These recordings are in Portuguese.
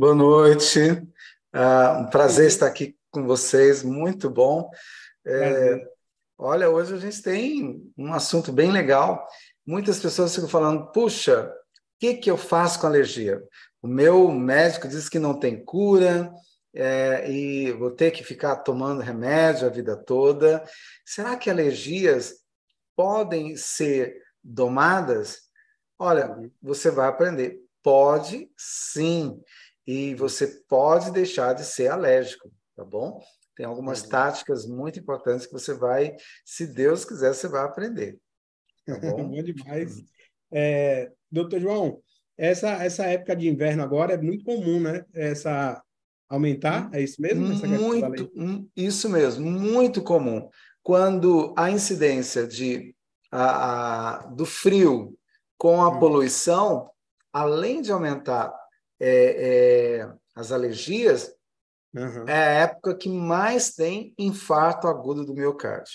Boa noite. Uh, um prazer estar aqui com vocês, muito bom. É, olha, hoje a gente tem um assunto bem legal. Muitas pessoas ficam falando: puxa, o que, que eu faço com alergia? O meu médico diz que não tem cura é, e vou ter que ficar tomando remédio a vida toda. Será que alergias podem ser domadas? Olha, você vai aprender. Pode sim. E você pode deixar de ser alérgico, tá bom? Tem algumas táticas muito importantes que você vai, se Deus quiser, você vai aprender. Tá bom? bom demais. É, doutor João, essa, essa época de inverno agora é muito comum, né? Essa aumentar, é isso mesmo? muito, isso mesmo, muito comum. Quando a incidência de, a, a do frio com a hum. poluição, além de aumentar é, é, as alergias, uhum. é a época que mais tem infarto agudo do miocárdio.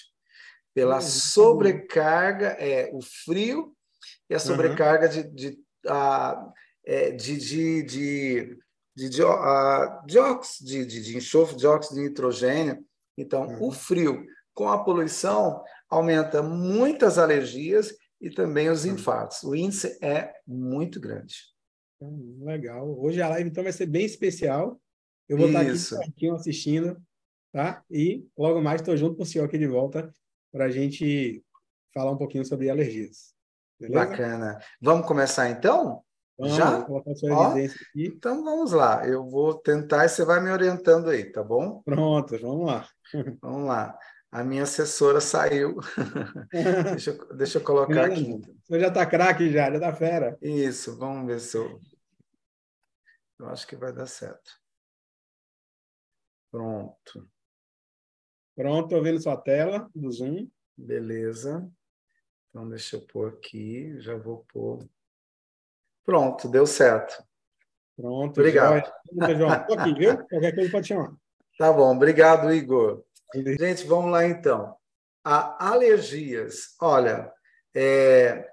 Pela uhum. sobrecarga, é o frio e a sobrecarga uhum. de, de, a, é, de, de, de, de, de, a, dióxido, de, de, de enxofre, dióxido de nitrogênio. Então, o frio com a poluição aumenta muitas alergias e também os infartos. O índice é muito grande. Legal. Hoje a live então vai ser bem especial. Eu vou Isso. estar aqui pertinho assistindo, tá? E logo mais estou junto com o senhor aqui de volta para a gente falar um pouquinho sobre alergias. Beleza? Bacana. Vamos começar então? Vamos, Já? Ó, aqui. Então vamos lá. Eu vou tentar e você vai me orientando aí, tá bom? Pronto, vamos lá. Vamos lá. A minha assessora saiu. deixa, eu, deixa eu colocar aqui. Você já está craque já, já está fera. Isso, vamos ver se eu... Eu acho que vai dar certo. Pronto. Pronto, estou vendo sua tela do Zoom. Beleza. Então, deixa eu pôr aqui. Já vou pôr. Pronto, deu certo. Pronto. Obrigado. Estou aqui, viu? Qualquer coisa pode chamar. Tá bom, obrigado, Igor. Gente, vamos lá então. A alergias. Olha, é,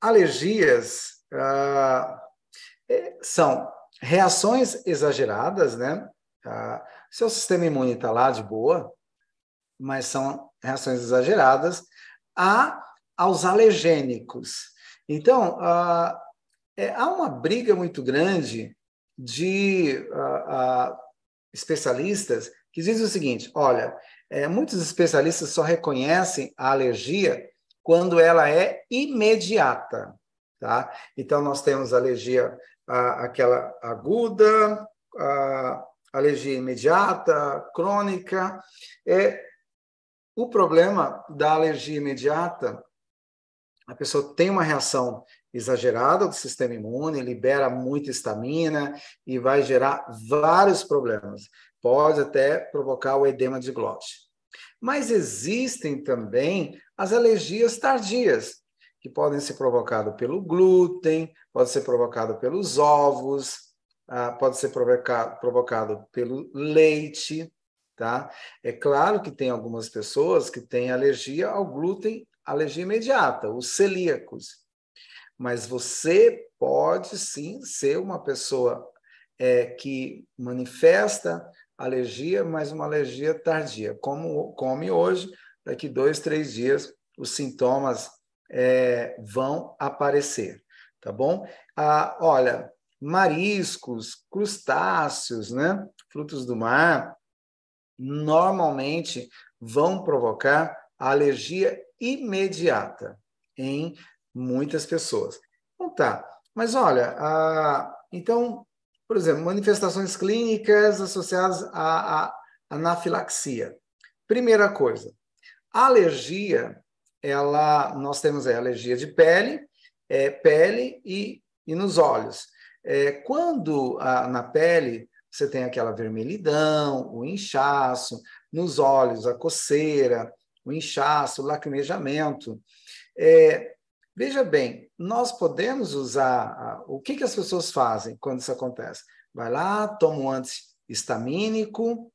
alergias é, são reações exageradas, né? seu sistema imune está lá de boa, mas são reações exageradas a, aos alergênicos. Então, é, há uma briga muito grande de especialistas que diz o seguinte: olha, é, muitos especialistas só reconhecem a alergia quando ela é imediata, tá? Então nós temos alergia a, aquela aguda, a, alergia imediata, crônica. É o problema da alergia imediata, a pessoa tem uma reação exagerada do sistema imune, libera muita estamina e vai gerar vários problemas pode até provocar o edema de glote. Mas existem também as alergias tardias, que podem ser provocadas pelo glúten, pode ser provocado pelos ovos, ah, pode ser provocado, provocado pelo leite, tá? É claro que tem algumas pessoas que têm alergia ao glúten, alergia imediata, os celíacos. Mas você pode sim ser uma pessoa é, que manifesta alergia, mas uma alergia tardia. Como come hoje, daqui dois, três dias, os sintomas é, vão aparecer, tá bom? Ah, olha, mariscos, crustáceos, né? Frutos do mar, normalmente vão provocar alergia imediata em muitas pessoas. Então tá, mas olha, ah, então por exemplo, manifestações clínicas associadas à, à anafilaxia. Primeira coisa, alergia, ela, nós temos a alergia de pele, é, pele e, e nos olhos. É, quando a, na pele você tem aquela vermelhidão, o inchaço, nos olhos a coceira, o inchaço, o lacrimejamento. É, Veja bem, nós podemos usar. O que, que as pessoas fazem quando isso acontece? Vai lá, toma um antihistamínico,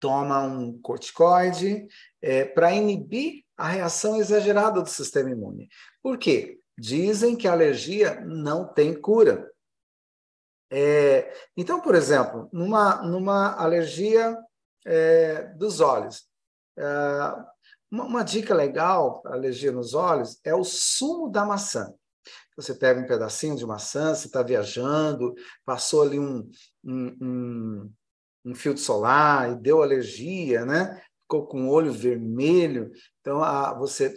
toma um corticoide, é, para inibir a reação exagerada do sistema imune. Por quê? Dizem que a alergia não tem cura. É, então, por exemplo, numa, numa alergia é, dos olhos, é, uma, uma, dica legal para alergia nos olhos é o sumo da maçã. Você pega um pedacinho de maçã, você está viajando, passou ali um, um, um, um filtro solar e deu alergia, né? Ficou com o olho vermelho. Então, a, você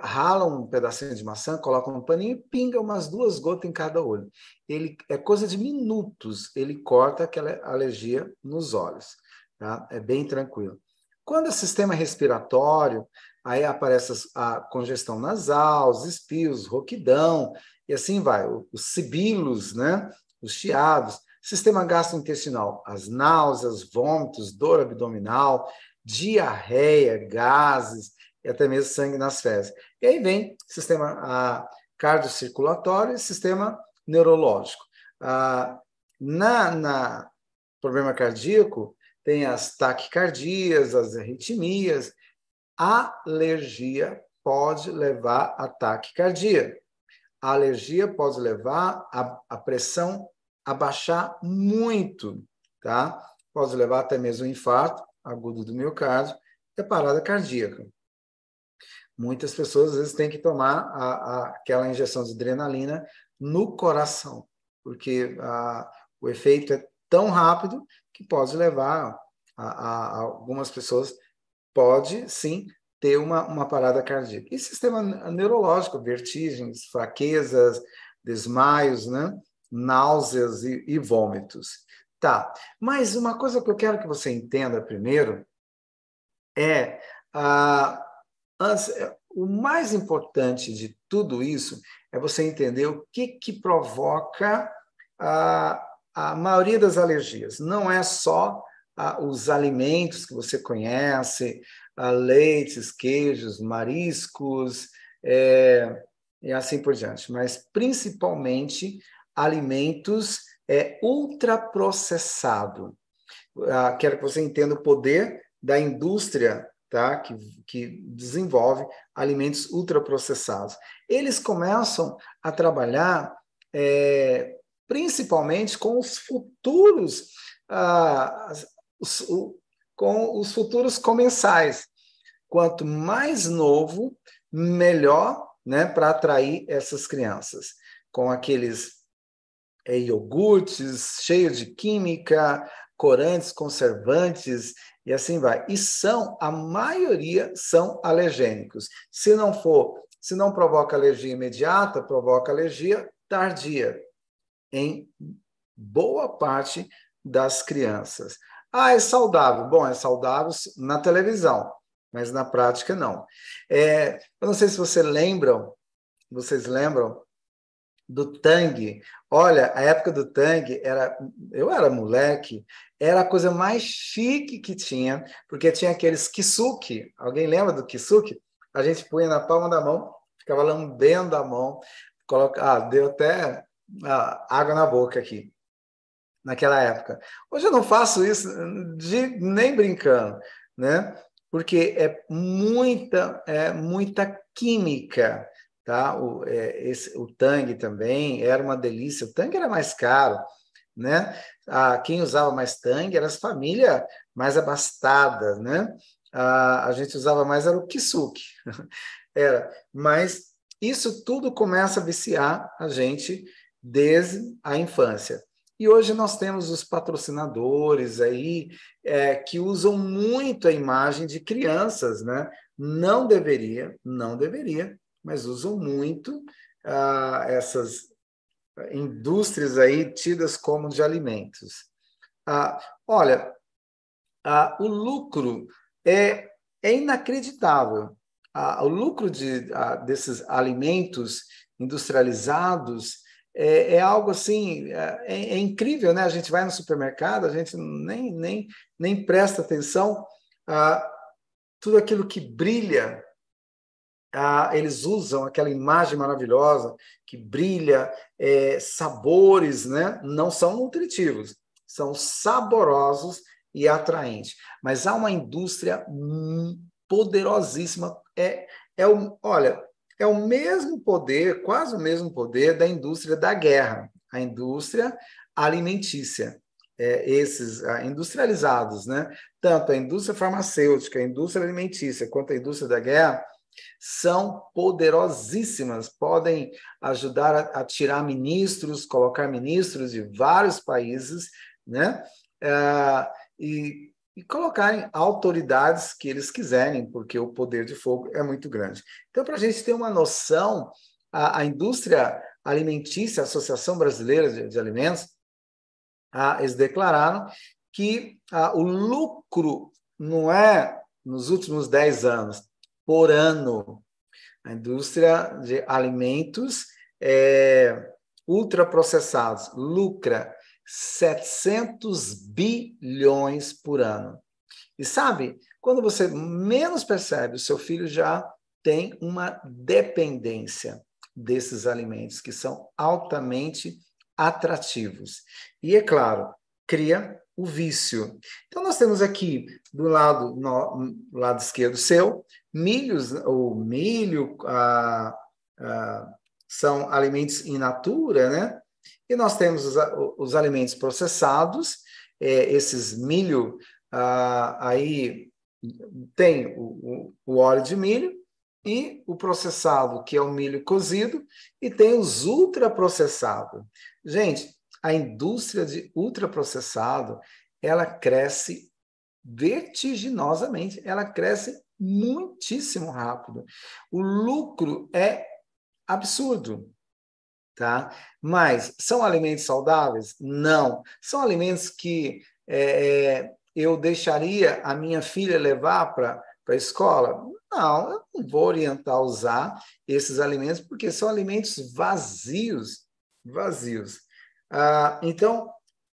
rala um pedacinho de maçã, coloca um paninho e pinga umas duas gotas em cada olho. Ele é coisa de minutos, ele corta aquela alergia nos olhos, tá? É bem tranquilo. Quando é sistema respiratório, aí aparece a congestão nasal, os espios, roquidão, e assim vai, os sibilos, né? Os chiados. Sistema gastrointestinal, as náuseas, vômitos, dor abdominal, diarreia, gases, e até mesmo sangue nas fezes. E aí vem sistema ah, cardiocirculatório e sistema neurológico. Ah, na, na problema cardíaco, tem as taquicardias, as arritmias. A alergia pode levar a taquicardia. A alergia pode levar a, a pressão a baixar muito, tá? Pode levar até mesmo um infarto agudo do miocárdio e a parada cardíaca muitas pessoas às vezes têm que tomar a, a, aquela injeção de adrenalina no coração, porque a, o efeito é tão rápido que pode levar a, algumas pessoas, pode sim ter uma, uma parada cardíaca. E sistema neurológico, vertigens, fraquezas, desmaios, né? Náuseas e, e vômitos. Tá, mas uma coisa que eu quero que você entenda primeiro é a é, o mais importante de tudo isso é você entender o que, que provoca a, a maioria das alergias. Não é só a, os alimentos que você conhece, a leites, queijos, mariscos, é, e assim por diante, mas principalmente alimentos é, ultraprocessado. Ah, quero que você entenda o poder da indústria tá? que, que desenvolve alimentos ultraprocessados. Eles começam a trabalhar é, principalmente com os futuros, ah, os, o, com os futuros comensais. Quanto mais novo, melhor né, para atrair essas crianças. Com aqueles é, iogurtes cheios de química, corantes, conservantes e assim vai. E são, a maioria são alergênicos. Se não for, se não provoca alergia imediata, provoca alergia tardia em boa parte das crianças. Ah, é saudável. Bom, é saudável na televisão, mas na prática não. É, eu não sei se vocês lembram, vocês lembram do Tang. Olha, a época do Tang era, eu era moleque, era a coisa mais chique que tinha, porque tinha aqueles kisuke. Alguém lembra do kisuke? A gente punha na palma da mão, ficava lambendo a mão, coloca, ah, deu até ah, água na boca aqui. Naquela época. Hoje eu não faço isso de, nem brincando, né? Porque é muita, é muita química tá? O, é, esse, o Tang também era uma delícia. O Tang era mais caro, né? Ah, quem usava mais Tang era as famílias mais abastadas, né? Ah, a gente usava mais era o Kisuke, era. Mas isso tudo começa a viciar a gente desde a infância. E hoje nós temos os patrocinadores aí é, que usam muito a imagem de crianças, né? Não deveria, não deveria, mas usam muito ah, essas indústrias aí tidas como de alimentos. Ah, olha, ah, o lucro é, é inacreditável. O lucro de, desses alimentos industrializados é, é algo assim, é, é, incrível, né? A gente vai no supermercado, a gente nem, nem, nem presta atenção a tudo aquilo que brilha ah, eles usam aquela imagem maravilhosa que brilha, é, sabores, né? Não são nutritivos, são saborosos e atraentes. Mas há uma indústria poderosíssima. É, é o, olha, é o mesmo poder, quase o mesmo poder da indústria da guerra. A indústria alimentícia. É, esses ah, industrializados, né? tanto a indústria farmacêutica, a indústria alimentícia, quanto a indústria da guerra, são poderosíssimas, podem ajudar a, a tirar ministros, colocar ministros de vários países, né? É, e, e colocarem autoridades que eles quiserem, porque o poder de fogo é muito grande. Então, para a gente ter uma noção, a, a indústria alimentícia, a Associação Brasileira de, de Alimentos, a, eles declararam que o lucro não é nos últimos 10 anos, por ano. A indústria de alimentos é, ultraprocessados lucra 700 bilhões por ano. E sabe, quando você menos percebe, o seu filho já tem uma dependência desses alimentos que são altamente atrativos. E é claro, cria o vício. Então nós temos aqui do lado no, lado esquerdo seu milhos, o milho ah, ah, são alimentos in natura, né? E nós temos os, os alimentos processados, é, esses milho ah, aí tem o, o, óleo de milho e o processado, que é o milho cozido, e tem os ultraprocessados. Gente, a indústria de ultraprocessado, ela cresce vertiginosamente, ela cresce muitíssimo rápido. O lucro é absurdo tá? Mas são alimentos saudáveis? Não. São alimentos que é, é eu deixaria a minha filha levar para a escola? Não, eu não vou orientar a usar esses alimentos, porque são alimentos vazios, vazios. Ah, então,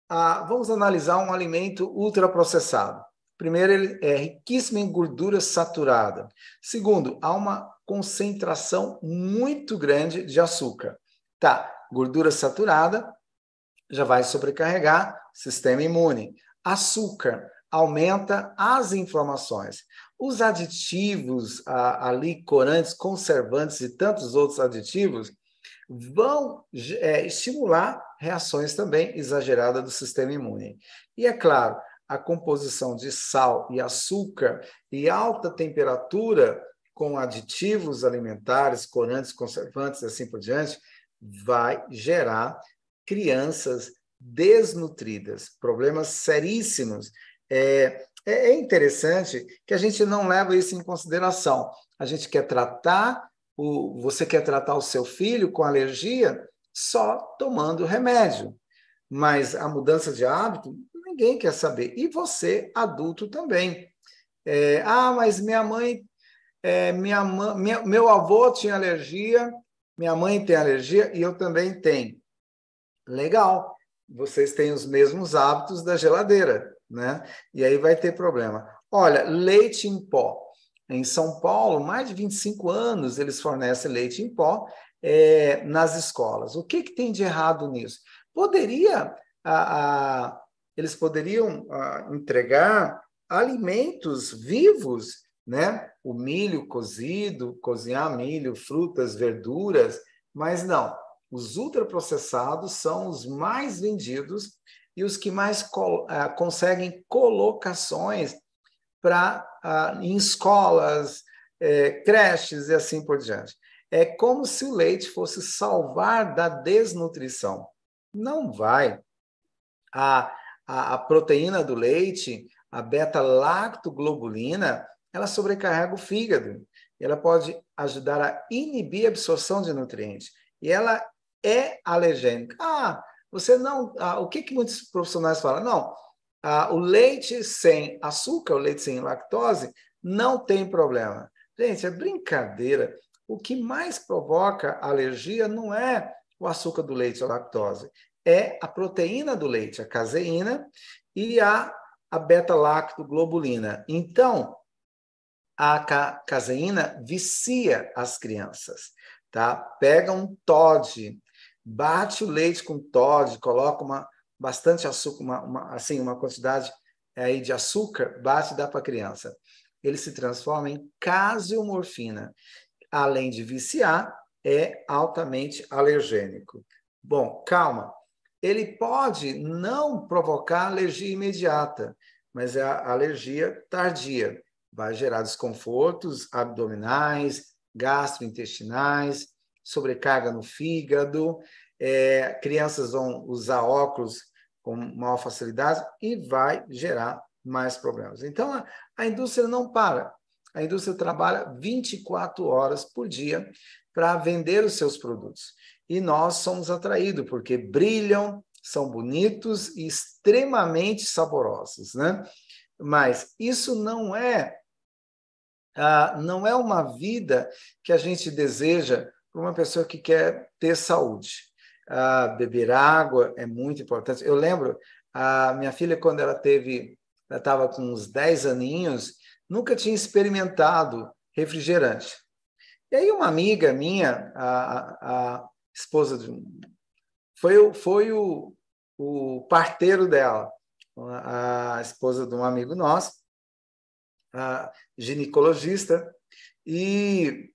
ah, vamos analisar um alimento ultraprocessado. Primeiro, ele é riquíssimo em gordura saturada. Segundo, há uma concentração muito grande de açúcar. Tá, gordura saturada já vai sobrecarregar sistema imune. Açúcar aumenta as inflamações. Os aditivos ali, corantes, conservantes e tantos outros aditivos vão é, estimular reações também exageradas do sistema imune. E é claro, a composição de sal e açúcar e alta temperatura com aditivos alimentares, corantes, conservantes assim por diante, vai gerar crianças desnutridas, problemas seríssimos. É, é, é interessante que a gente não leva isso em consideração. A gente quer tratar o, você quer tratar o seu filho com alergia só tomando remédio, mas a mudança de hábito ninguém quer saber. E você, adulto, também. É, ah, mas minha mãe, é, minha, minha, meu avô tinha alergia minha mãe tem alergia e eu também tenho. Legal, vocês têm os mesmos hábitos da geladeira, né? E aí vai ter problema. Olha, leite em pó. Em São Paulo, mais de 25 anos eles fornecem leite em pó é, nas escolas. O que, que tem de errado nisso? Poderia, a, a, eles poderiam a, entregar alimentos vivos né? O milho cozido, cozinhar milho, frutas, verduras, mas não. Os ultraprocessados são os mais vendidos e os que mais co uh, conseguem colocações para uh, em escolas, eh, creches e assim por diante. É como se o leite fosse salvar da desnutrição. Não vai. A, a, a proteína do leite, a beta-lactoglobulina, ela sobrecarrega o fígado. Ela pode ajudar a inibir a absorção de nutrientes. E ela é alergênica. Ah, você não. Ah, o que, que muitos profissionais falam? Não, ah, o leite sem açúcar, o leite sem lactose, não tem problema. Gente, é brincadeira. O que mais provoca alergia não é o açúcar do leite, a lactose, é a proteína do leite, a caseína e a, a beta-lactoglobulina. Então, a caseína vicia as crianças, tá? Pega um Todd, bate o leite com Todd, coloca uma bastante açúcar, uma, uma, assim, uma quantidade aí de açúcar, bate e dá para a criança. Ele se transforma em casiomorfina. Além de viciar, é altamente alergênico. Bom, calma. ele pode não provocar alergia imediata, mas é a alergia tardia. Vai gerar desconfortos abdominais, gastrointestinais, sobrecarga no fígado, é, crianças vão usar óculos com maior facilidade e vai gerar mais problemas. Então, a, a indústria não para. A indústria trabalha 24 horas por dia para vender os seus produtos. E nós somos atraídos porque brilham, são bonitos e extremamente saborosos, né? Mas isso não é não é uma vida que a gente deseja para uma pessoa que quer ter saúde. Ah, beber água é muito importante. Eu lembro, a minha filha, quando ela teve, ela estava com uns 10 aninhos, nunca tinha experimentado refrigerante. E aí uma amiga minha, a, a esposa de foi, foi o, o parteiro dela, a esposa de um amigo nosso, a ginecologista, e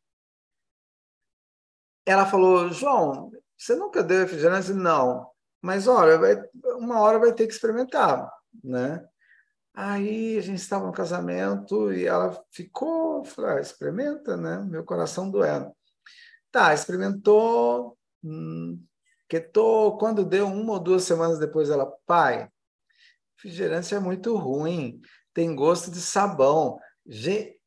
ela falou, João, você nunca deu refrigerante? Não. Mas, olha, vai, uma hora vai ter que experimentar, né? Aí a gente estava no casamento e ela ficou, falou, ah, experimenta, né? Meu coração doendo. Tá, experimentou, hum, quando deu uma ou duas semanas depois, ela, pai, refrigerante é muito ruim, tem gosto de sabão.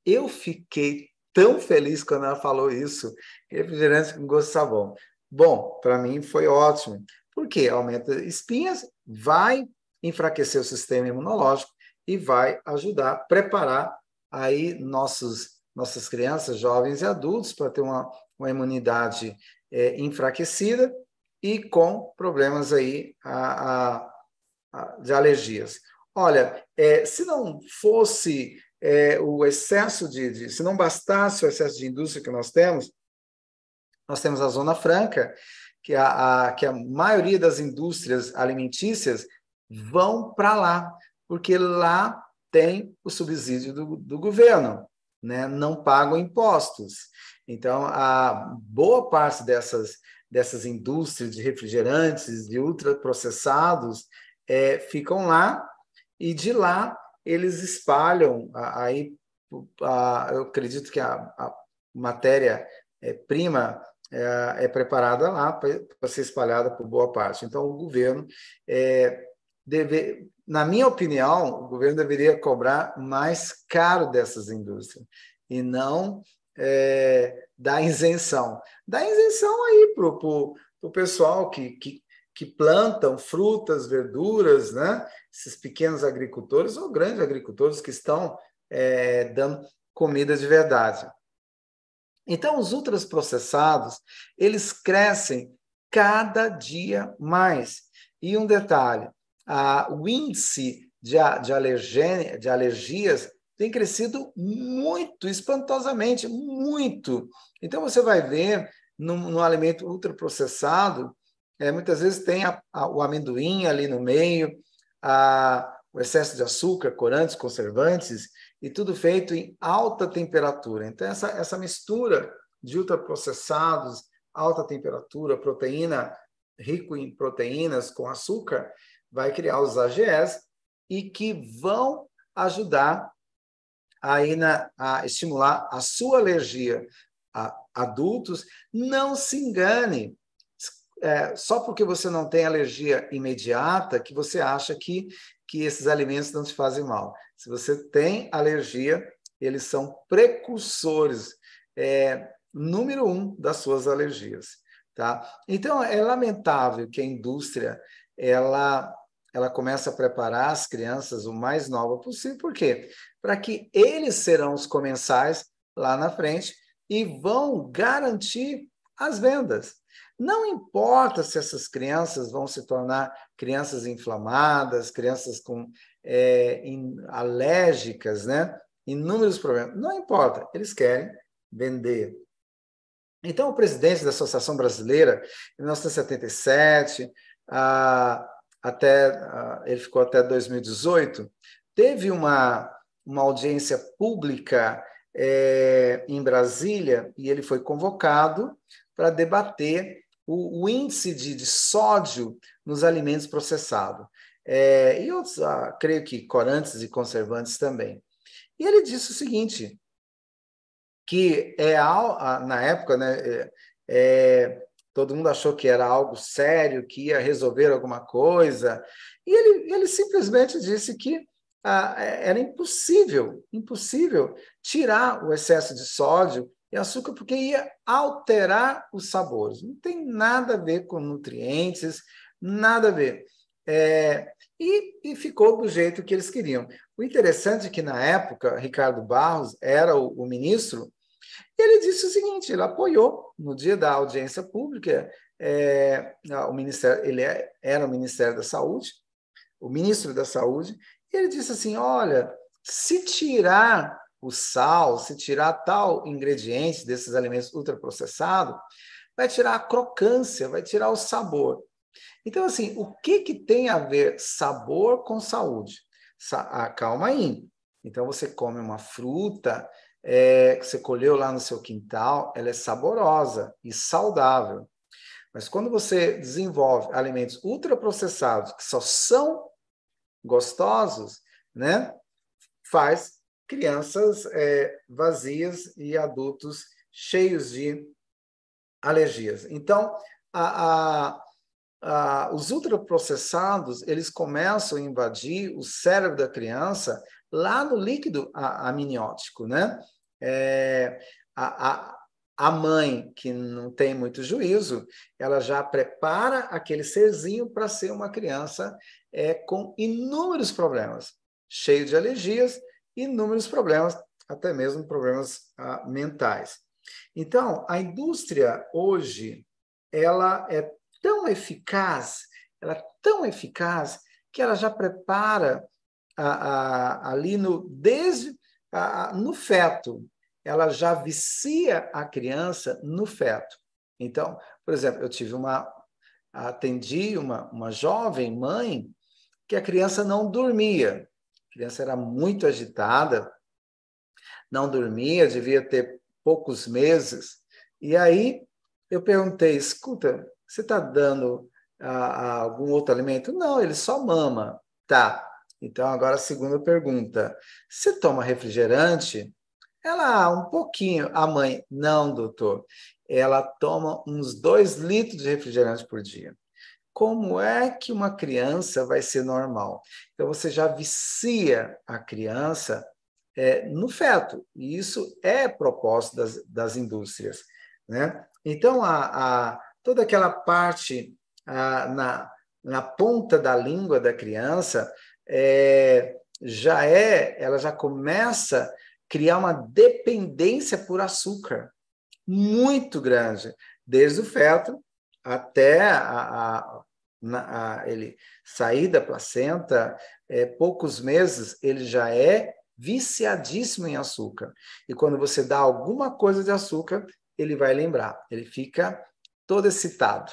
Eu fiquei tão feliz quando ela falou isso, refrigerante com gosto de sabão. Bom, para mim foi ótimo, porque aumenta espinhas, vai enfraquecer o sistema imunológico e vai ajudar a preparar aí nossos, nossas crianças, jovens e adultos para ter uma, uma imunidade é, enfraquecida e com problemas aí a, a, a, de alergias. Olha, é, se não fosse é, o excesso de, de, se não bastasse o excesso de indústria que nós temos, nós temos a Zona Franca, que a, a que a maioria das indústrias alimentícias vão para lá, porque lá tem o subsídio do, do governo, né? não pagam impostos. Então, a boa parte dessas, dessas indústrias de refrigerantes, de ultraprocessados, é, ficam lá e de lá eles espalham aí eu acredito que a, a matéria-prima é, é, é, preparada lá para ser espalhada por boa parte. Então, o governo é, deve, na minha opinião, o governo deveria cobrar mais caro dessas indústrias e não é, dar isenção. Dar isenção aí para o pessoal que, que, que plantam frutas, verduras, né? esses pequenos agricultores ou grandes agricultores que estão é, dando comida de verdade. Então, os ultraprocessados, eles crescem cada dia mais. E um detalhe, a, o índice de, de, de alergias tem crescido muito, espantosamente, muito. Então, você vai ver no, no alimento ultraprocessado, é, muitas vezes tem a, a, o amendoim ali no meio, o excesso de açúcar, corantes, conservantes, e tudo feito em alta temperatura. Então, essa, essa mistura de ultraprocessados, alta temperatura, proteína, rico em proteínas com açúcar, vai criar os AGEs e que vão ajudar aí na, a estimular a sua alergia a adultos. Não se engane, é, só porque você não tem alergia imediata que você acha que, que esses alimentos não te fazem mal. Se você tem alergia, eles são precursores, é, número um das suas alergias. Tá? Então, é lamentável que a indústria ela, ela comece a preparar as crianças o mais nova possível. Por quê? Para que eles serão os comensais lá na frente e vão garantir as vendas. Não importa se essas crianças vão se tornar crianças inflamadas, crianças com é, alérgicas, né? Inúmeros problemas. Não importa, eles querem vender. Então, o presidente da Associação Brasileira, em 1977, ah, até, ah, ele ficou até 2018, teve uma, uma audiência pública é, em Brasília e ele foi convocado para debater o, o índice de, de, sódio nos alimentos processados. É, e outros, ah, creio que corantes e conservantes também. E ele disse o seguinte, que é na época, né, é, é, todo mundo achou que era algo sério, que ia resolver alguma coisa, e ele, ele simplesmente disse que ah, é, era impossível, impossível tirar o excesso de sódio e açúcar, porque ia alterar os sabores. Não tem nada a ver com nutrientes, nada a ver. É, e, e, ficou do jeito que eles queriam. O interessante é que, na época, Ricardo Barros era o, o ministro, ele disse o seguinte: ele apoiou no dia da audiência pública, é, o ministério, ele é, era o Ministério da Saúde, o ministro da Saúde, e ele disse assim: olha, se tirar o sal, se tirar tal ingrediente desses alimentos ultraprocessados, vai tirar a crocância, vai tirar o sabor. Então, assim, o que, que tem a ver sabor com saúde? Sa ah, calma aí. Então, você come uma fruta é, que você colheu lá no seu quintal, ela é saborosa e saudável. Mas quando você desenvolve alimentos ultraprocessados, que só são gostosos, né? Faz crianças é, vazias e adultos cheios de alergias. Então, a, a, a, os ultraprocessados, eles começam a invadir o cérebro da criança lá no líquido amniótico, né? É, a, a, a mãe que não tem muito juízo, ela já prepara aquele serzinho para ser uma criança é, com inúmeros problemas, cheio de alergias, inúmeros problemas, até mesmo problemas ah, mentais. Então, a indústria hoje, ela é tão eficaz, ela é tão eficaz que ela já prepara a, a, ali no desde a, no feto ela já vicia a criança no feto. Então, por exemplo, eu tive uma atendi uma, uma jovem mãe que a criança não dormia. A criança era muito agitada, não dormia, devia ter poucos meses. E aí eu perguntei: escuta, você está dando algum outro alimento? Não, ele só mama. Tá. Então, agora a segunda pergunta: você toma refrigerante? Ela, um pouquinho. A mãe, não, doutor. Ela toma uns dois litros de refrigerante por dia. Como é que uma criança vai ser normal? Então, você já vicia a criança é, no feto. E isso é propósito das, das indústrias. Né? Então, a, a, toda aquela parte a, na, na ponta da língua da criança é, já é, ela já começa criar uma dependência por açúcar muito grande, desde o feto até a, a, a, ele sair da placenta, é, poucos meses, ele já é viciadíssimo em açúcar. E quando você dá alguma coisa de açúcar, ele vai lembrar, ele fica todo excitado,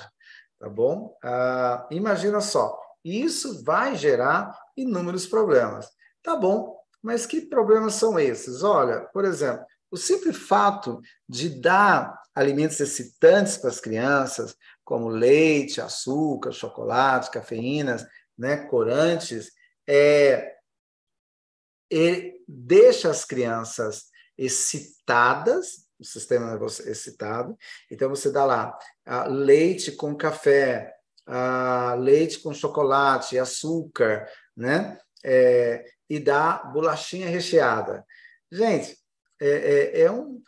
tá bom? Ah, imagina só, isso vai gerar inúmeros problemas. Tá bom, mas que problemas são esses? Olha, por exemplo, o simples fato de dar alimentos excitantes para as crianças, como leite, açúcar, chocolate, cafeínas, né, corantes, é, deixa as crianças excitadas, o sistema nervoso excitado. Então, você dá lá uh, leite com café, uh, leite com chocolate, açúcar, né? É, e dá bolachinha recheada. Gente, é, é, é um,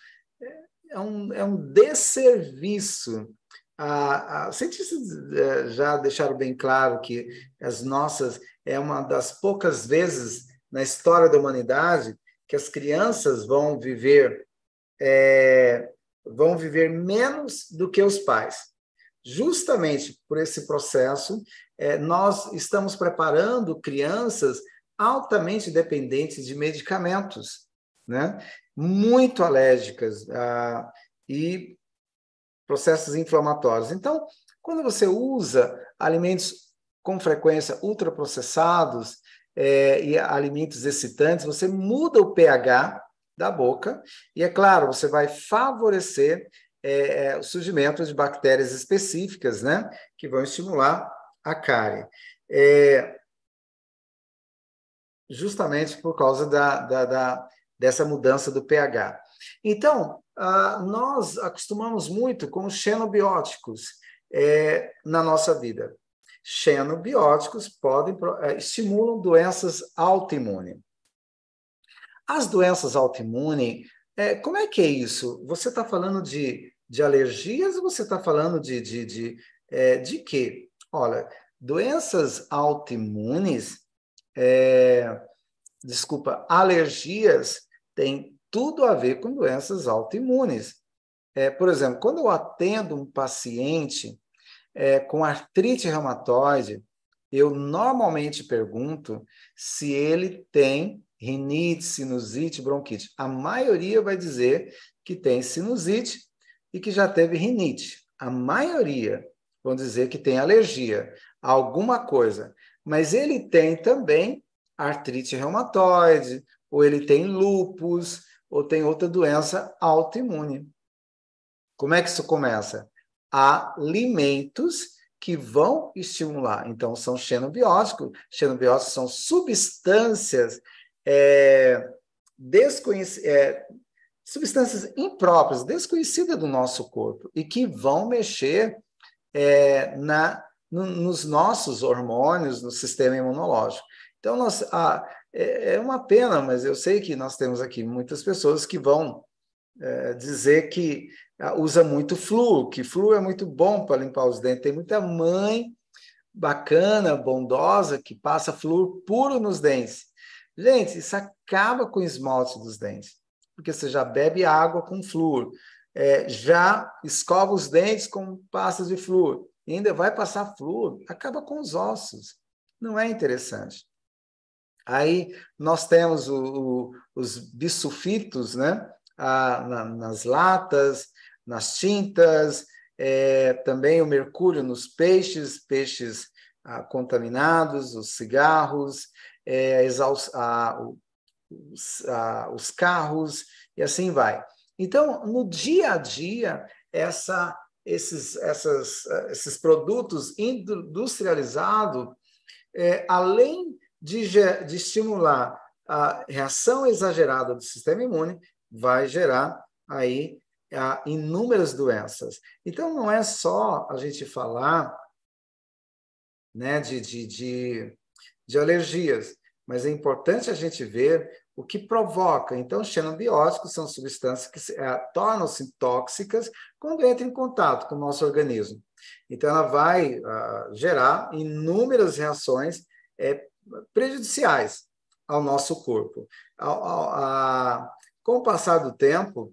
é, um, é um desserviço. A, a, cientistas é, já deixaram bem claro que as nossas é uma das poucas vezes na história da humanidade que as crianças vão viver é, vão viver menos do que os pais. Justamente por esse processo, é, nós estamos preparando crianças altamente dependentes de medicamentos, né? muito alérgicas ah, e processos inflamatórios. Então, quando você usa alimentos com frequência ultraprocessados é, e alimentos excitantes, você muda o pH da boca e, é claro, você vai favorecer é, é, o surgimento de bactérias específicas, né, que vão estimular a cárie. É, justamente por causa da, da, da, dessa mudança do pH. Então, ah, nós acostumamos muito com os xenobióticos é, na nossa vida. Xenobióticos podem é, estimulam doenças autoimunes. As doenças autoimunes, é, como é que é isso? Você está falando de, de alergias ou você está falando de, de, de, é, de quê? Olha, doenças autoimunes, é, desculpa, alergias têm tudo a ver com doenças autoimunes. É, por exemplo, quando eu atendo um paciente é, com artrite reumatoide, eu normalmente pergunto se ele tem rinite, sinusite, bronquite. A maioria vai dizer que tem sinusite e que já teve rinite. A maioria vão dizer que tem alergia a alguma coisa, mas ele tem também artrite reumatoide, ou ele tem lupus, ou tem outra doença autoimune. Como é que isso começa? Alimentos que vão estimular. Então, são xenobióticos. Xenobióticos são substâncias é, é, substâncias impróprias, desconhecidas do nosso corpo, e que vão mexer é, na, no, nos nossos hormônios, no sistema imunológico. Então, nós, ah, é, uma pena, mas eu sei que nós temos aqui muitas pessoas que vão é, dizer que usa muito flúor, que flúor é muito bom para limpar os dentes. Tem muita mãe bacana, bondosa, que passa flúor puro nos dentes. Gente, isso acaba com o esmalte dos dentes, porque você já bebe água com flúor, é, já escova os dentes com pastas de flúor, ainda vai passar flúor, acaba com os ossos. Não é interessante. Aí nós temos o, o, os bisulfitos né? Ah, na, nas latas, nas tintas, é, também o mercúrio nos peixes, peixes ah, contaminados, os cigarros, é, os, ah, os carros, e assim vai. Então, no dia a dia, essa, esses, essas, esses produtos industrializados, é, além de, de estimular a reação exagerada do sistema imune, vai gerar aí a, inúmeras doenças. Então, não é só a gente falar né, de, de, de de alergias, mas é importante a gente ver o que provoca. Então, xenobióticos são substâncias que é, tornam-se tóxicas quando entram em contato com o nosso organismo. Então, ela vai uh, gerar inúmeras reações é, prejudiciais ao nosso corpo. Ao, ao, a, com o passar do tempo,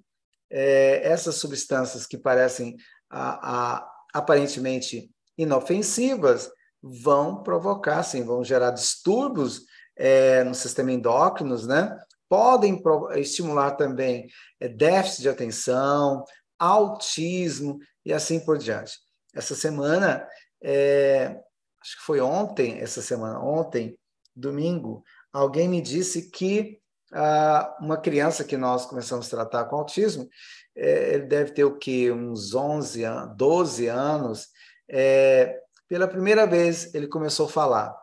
é, essas substâncias que parecem a, a, aparentemente inofensivas, vão provocar, sim, vão gerar distúrbios é, no sistema endócrino, né? Podem estimular também é, déficit de atenção, autismo e assim por diante. Essa semana, é, acho que foi ontem, essa semana, ontem, domingo, alguém me disse que ah, uma criança que nós começamos a tratar com autismo, é, ele deve ter o quê? Uns 11, 12 anos, é, pela primeira vez ele começou a falar.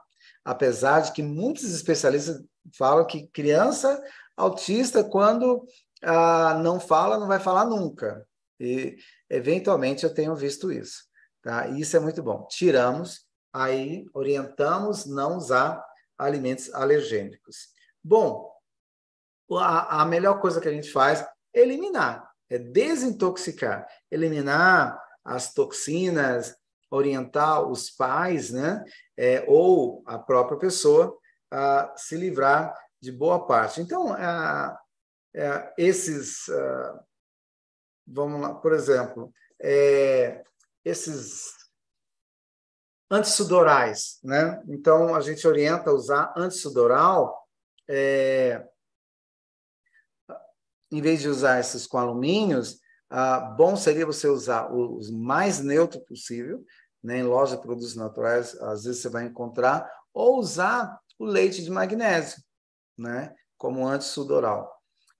Apesar de que muitos especialistas falam que criança autista, quando ah, não fala, não vai falar nunca. E, eventualmente, eu tenho visto isso. Tá? E isso é muito bom. Tiramos, aí orientamos não usar alimentos alergênicos. Bom, a, a melhor coisa que a gente faz é eliminar, é desintoxicar, eliminar as toxinas, orientar os pais, né, é, ou a própria pessoa a se livrar de boa parte. Então, é, é, esses, uh, vamos lá, por exemplo, é, esses antissudorais, né? Então, a gente orienta a usar antissudoral, é, em vez de usar esses com alumínios, bom seria você usar os mais neutro possível, né, em loja de produtos naturais, às vezes você vai encontrar, ou usar o leite de magnésio, né, como antissudoral.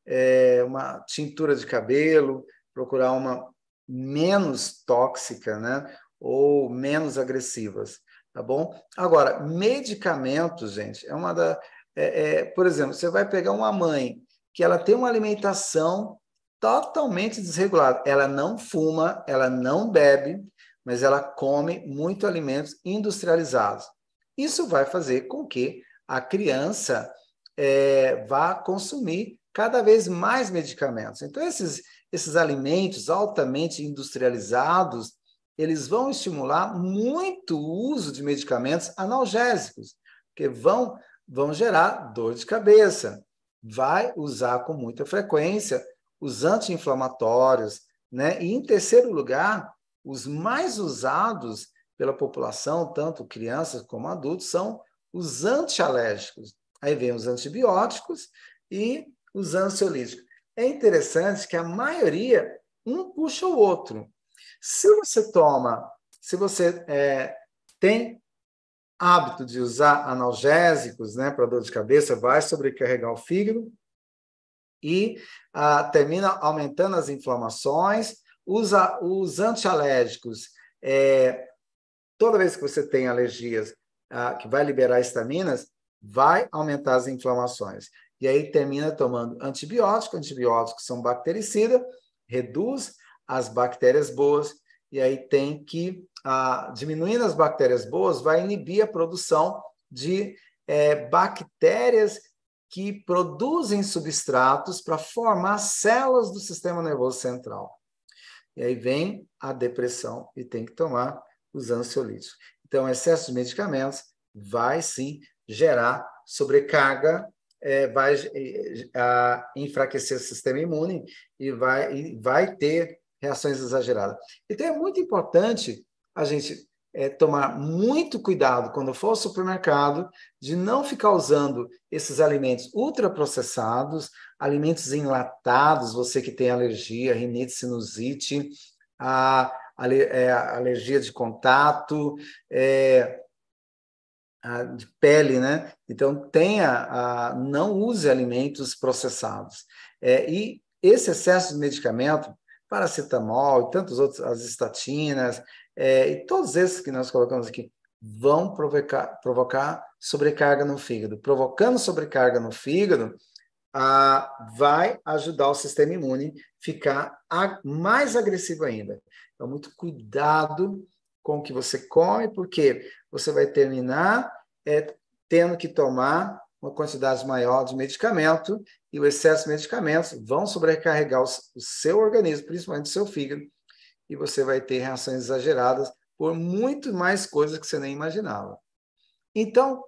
É uma tintura de cabelo, procurar uma menos tóxica, né? Ou menos agressivas, tá bom? Agora, medicamentos, gente, é uma da. É, é, por exemplo, você vai pegar uma mãe que ela tem uma alimentação totalmente desregulada. Ela não fuma, ela não bebe, mas ela come muito alimentos industrializados. Isso vai fazer com que a criança é, vá consumir cada vez mais medicamentos. Então, esses, esses alimentos altamente industrializados, eles vão estimular muito o uso de medicamentos analgésicos, que vão, vão gerar dor de cabeça. Vai usar com muita frequência os anti-inflamatórios, né? E em terceiro lugar, os mais usados pela população, tanto crianças como adultos, são os antialérgicos. Aí vem os antibióticos e os ansiolíticos. É interessante que a maioria, um puxa o outro. Se você toma, se você é, tem hábito de usar analgésicos né, para dor de cabeça, vai sobrecarregar o fígado e ah, termina aumentando as inflamações. Usa os antialérgicos. É, toda vez que você tem alergias ah, que vai liberar estaminas, vai aumentar as inflamações. E aí termina tomando antibiótico, antibióticos são bactericidas, reduz as bactérias boas, e aí tem que, ah, diminuindo as bactérias boas, vai inibir a produção de é, bactérias que produzem substratos para formar células do sistema nervoso central. E aí vem a depressão e tem que tomar os ansiolíticos. Então, excesso de medicamentos vai sim gerar sobrecarga, é, vai é, enfraquecer o sistema imune e vai, e vai ter reações exageradas. Então, é muito importante a gente é, tomar muito cuidado quando for ao supermercado de não ficar usando esses alimentos ultraprocessados, alimentos enlatados, você que tem alergia, rinite, sinusite, a, a, é, a alergia de contato, é, a, de pele, né? Então tenha, não use alimentos processados. É, e esse excesso de medicamento, paracetamol e tantos outros, as estatinas, é, e todos esses que nós colocamos aqui vão provocar, provocar sobrecarga no fígado. Provocando sobrecarga no fígado, vai ajudar o sistema imune ficar a, mais agressivo ainda. Então, muito cuidado com o que você come, porque você vai terminar é, tendo que tomar uma quantidade maior de medicamento e o excesso de medicamentos vão sobrecarregar o, o seu organismo, principalmente o seu fígado, e você vai ter reações exageradas por muito mais coisas que você nem imaginava. Então,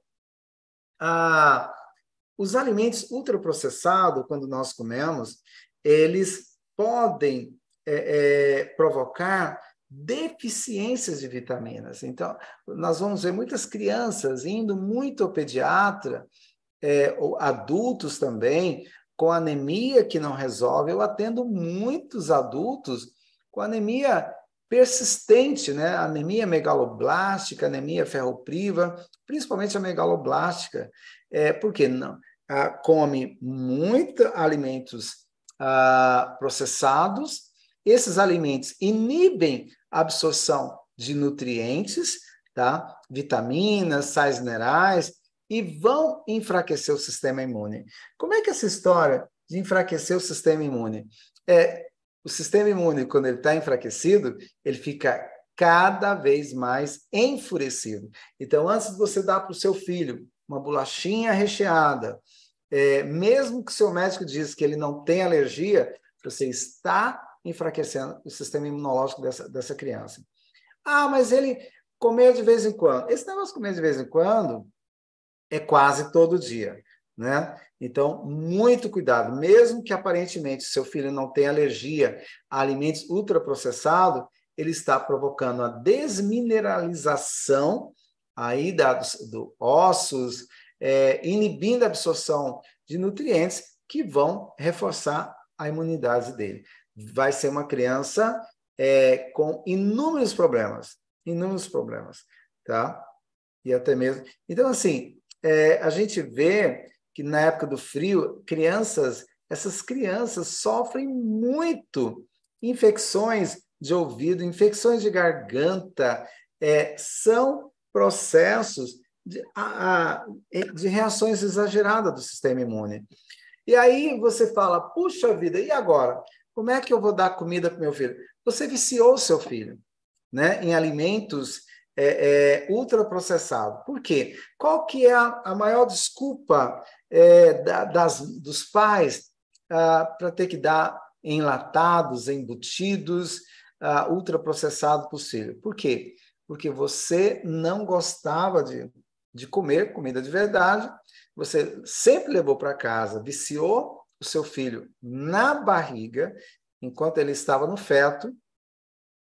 os alimentos ultraprocessados, quando nós comemos, eles podem é, é, provocar deficiências de vitaminas. Então, nós vamos ver muitas crianças indo muito ao pediatra, é, adultos também, com anemia que não resolve. Eu atendo muitos adultos com anemia persistente, né? Anemia megaloblástica, anemia ferropriva, principalmente a megaloblástica, é, porque não come muito alimentos ah, processados, esses alimentos inibem a absorção de nutrientes, tá? vitaminas, sais minerais, e vão enfraquecer o sistema imune. Como é que essa história de enfraquecer o sistema imune? É, o sistema imune, quando ele está enfraquecido, ele fica cada vez mais enfurecido. Então, antes de você dar para o seu filho uma bolachinha recheada, é, mesmo que seu médico diz que ele não tem alergia, você está enfraquecendo o sistema imunológico dessa, dessa criança. Ah, mas ele comeu de vez em quando. Esse negócio de comer de vez em quando é quase todo dia né? Então, muito cuidado. Mesmo que aparentemente seu filho não tenha alergia a alimentos ultraprocessados, ele está provocando a desmineralização aí da, do ossos, é, inibindo a absorção de nutrientes que vão reforçar a imunidade dele. Vai ser uma criança é, com inúmeros problemas, inúmeros problemas, tá? E até mesmo. Então, assim, é, a gente vê que na época do frio, crianças, essas crianças sofrem muito infecções de ouvido, infecções de garganta, é, são processos de, a, de reações exageradas do sistema imune. E aí você fala, puxa vida, e agora? Como é que eu vou dar comida para meu filho? Você viciou seu filho né, em alimentos é, é, ultraprocessados. Por quê? Qual que é a, a maior desculpa é, da, das, dos pais ah, para ter que dar enlatados, embutidos, ah, ultraprocessado possível? Por quê? Porque você não gostava de, de comer comida de verdade, você sempre levou para casa, viciou o seu filho na barriga, enquanto ele estava no feto,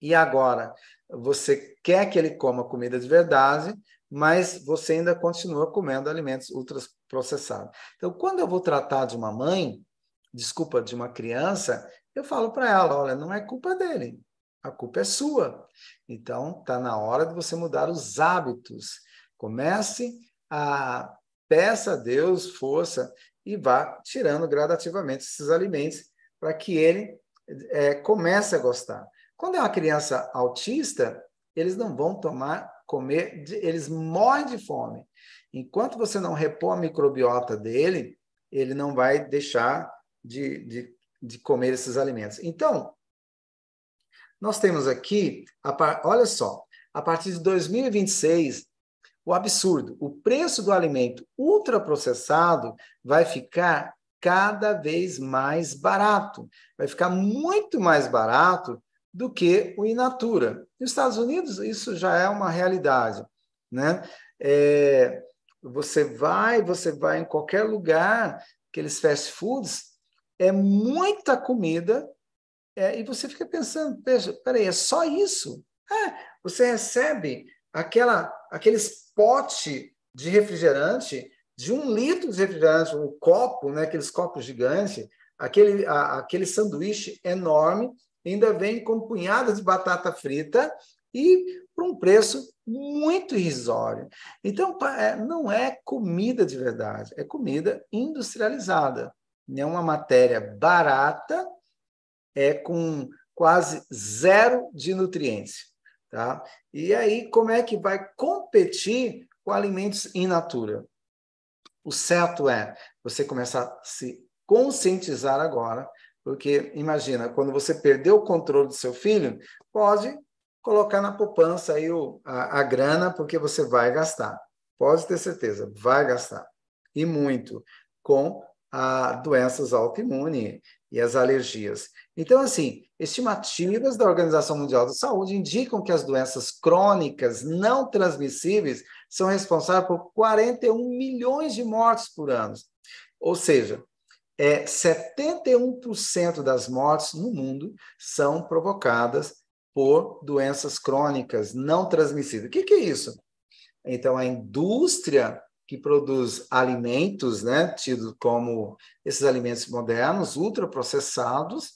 e agora você quer que ele coma comida de verdade, mas você ainda continua comendo alimentos ultraprocessados. Então, quando eu vou tratar de uma mãe, desculpa, de uma criança, eu falo para ela: olha, não é culpa dele, a culpa é sua. Então, está na hora de você mudar os hábitos. Comece a peça a Deus força e vá tirando gradativamente esses alimentos para que ele é, comece a gostar. Quando é uma criança autista, eles não vão tomar, comer, eles morrem de fome. Enquanto você não repor a microbiota dele, ele não vai deixar de, de, de comer esses alimentos. Então, nós temos aqui, olha só, a partir de 2026, o absurdo. O preço do alimento ultraprocessado vai ficar cada vez mais barato. Vai ficar muito mais barato do que o in natura. Nos Estados Unidos, isso já é uma realidade. Né? É, você vai, você vai em qualquer lugar, aqueles fast foods, é muita comida, é, e você fica pensando, peraí, é só isso? É, você recebe aquela, aqueles pote de refrigerante, de um litro de refrigerante, um copo, né, aqueles copos gigantes, aquele, a, aquele sanduíche enorme, ainda vem com punhadas de batata frita e por um preço muito irrisório. Então, é, não é comida de verdade, é comida industrializada. É uma matéria barata, é com quase zero de nutrientes. Tá? E aí, como é que vai competir com alimentos in natura? O certo é você começar a se conscientizar agora, porque imagina, quando você perdeu o controle do seu filho, pode colocar na poupança aí o, a, a grana, porque você vai gastar. Pode ter certeza, vai gastar. E muito com a doenças autoimunes e as alergias. Então, assim, estimativas da Organização Mundial da Saúde indicam que as doenças crônicas não transmissíveis são responsáveis por 41 milhões de mortes por ano. Ou seja, é, 71% das mortes no mundo são provocadas por doenças crônicas não transmissíveis. O que, que é isso? Então, a indústria que produz alimentos, né, tidos como esses alimentos modernos, ultraprocessados,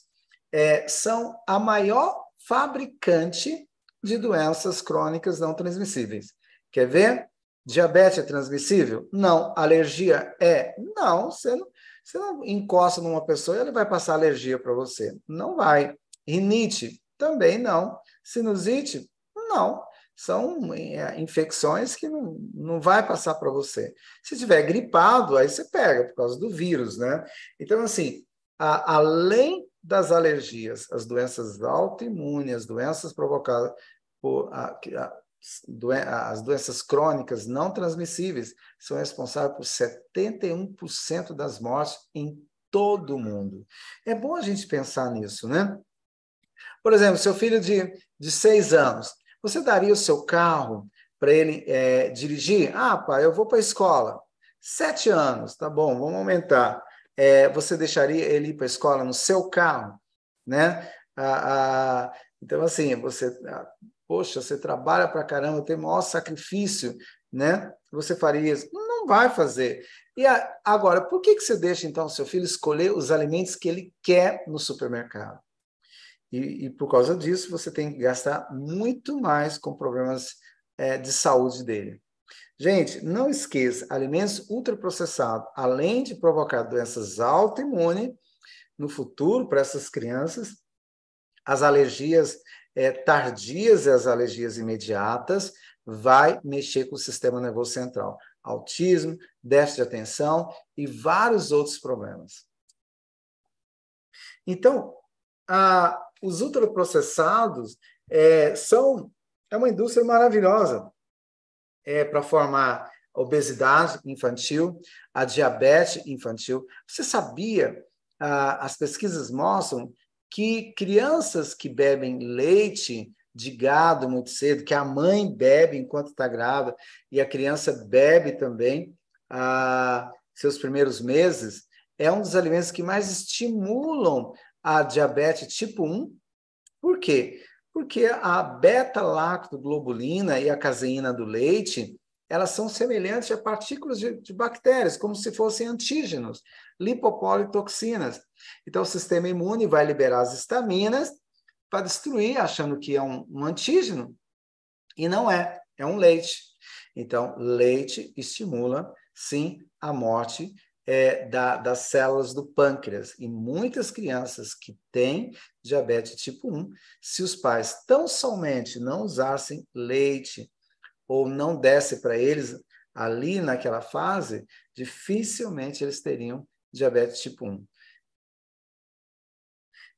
é, são a maior fabricante de doenças crônicas não transmissíveis. Quer ver? Diabetes é transmissível? Não. Alergia é? Não. Você não, você encosta numa pessoa e ela vai passar alergia para você. Não vai. Rinite? Também não. Sinusite? Não são é, infecções que não, não vai passar para você. Se tiver gripado, aí você pega por causa do vírus, né? Então, assim, a, além das alergias, as doenças autoimunes, as doenças provocadas por a, a, as doenças crônicas não transmissíveis são responsáveis por 71% das mortes em todo o mundo. É bom a gente pensar nisso, né? Por exemplo, seu filho de, de seis anos, você daria o seu carro para ele é, dirigir? Ah, pai, eu vou para a escola. Sete anos, tá bom, vamos aumentar. É, você deixaria ele ir para a escola no seu carro? Né? Ah, ah, então, assim, você, ah, poxa, você trabalha para caramba, tem maior sacrifício, né? Você faria isso? Não vai fazer. E a, agora, por que, que você deixa, então, o seu filho escolher os alimentos que ele quer no supermercado? E, e, por causa disso, você tem que gastar muito mais com problemas é, de saúde dele. Gente, não esqueça, alimentos ultraprocessados, além de provocar doenças autoimunes no futuro para essas crianças, as alergias é, tardias e as alergias imediatas, vai mexer com o sistema nervoso central. Autismo, déficit de atenção e vários outros problemas. Então, a, os ultraprocessados é, são é uma indústria maravilhosa é, para formar obesidade infantil, a diabetes infantil. Você sabia? As pesquisas mostram que crianças que bebem leite de gado muito cedo, que a mãe bebe enquanto está grávida e a criança bebe também ah, seus primeiros meses, é um dos alimentos que mais estimulam a diabetes tipo 1. Por quê? Porque a beta-lactoglobulina e a caseína do leite, elas são semelhantes a partículas de, de bactérias, como se fossem antígenos, lipopolitoxinas. Então, o sistema imune vai liberar as estaminas para destruir, achando que é um, um antígeno, e não é, é um leite. Então, leite estimula, sim, a morte é, da, das células do pâncreas. E muitas crianças que têm diabetes tipo 1, se os pais tão somente não usassem leite ou não desse para eles ali naquela fase, dificilmente eles teriam diabetes tipo 1.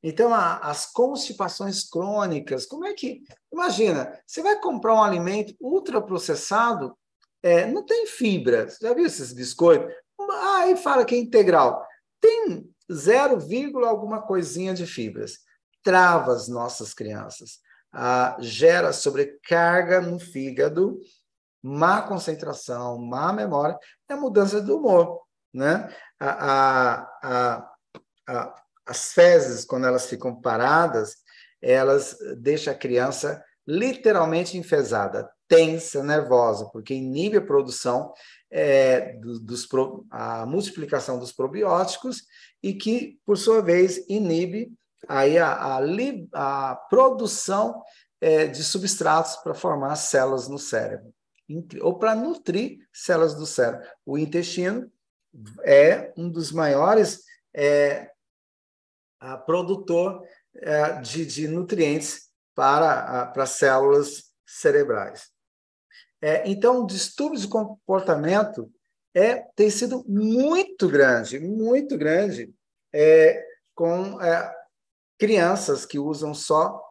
Então, a, as constipações crônicas, como é que. Imagina, você vai comprar um alimento ultraprocessado, é, não tem fibra. Você já viu esses biscoitos? Aí fala que é integral. Tem 0, alguma coisinha de fibras. Trava as nossas crianças. Ah, gera sobrecarga no fígado, má concentração, má memória, é mudança do humor. Né? A, a, a, a, as fezes, quando elas ficam paradas, elas deixam a criança literalmente enfesada, tensa, nervosa, porque inibe a produção é, dos, a multiplicação dos probióticos e que, por sua vez, inibe aí a, a, a produção é, de substratos para formar células no cérebro, ou para nutrir células do cérebro. O intestino é um dos maiores é, produtor é, de, de, nutrientes para, para células cerebrais. É, então, o distúrbio de comportamento é, tem sido muito grande, muito grande, é, com é, crianças que usam só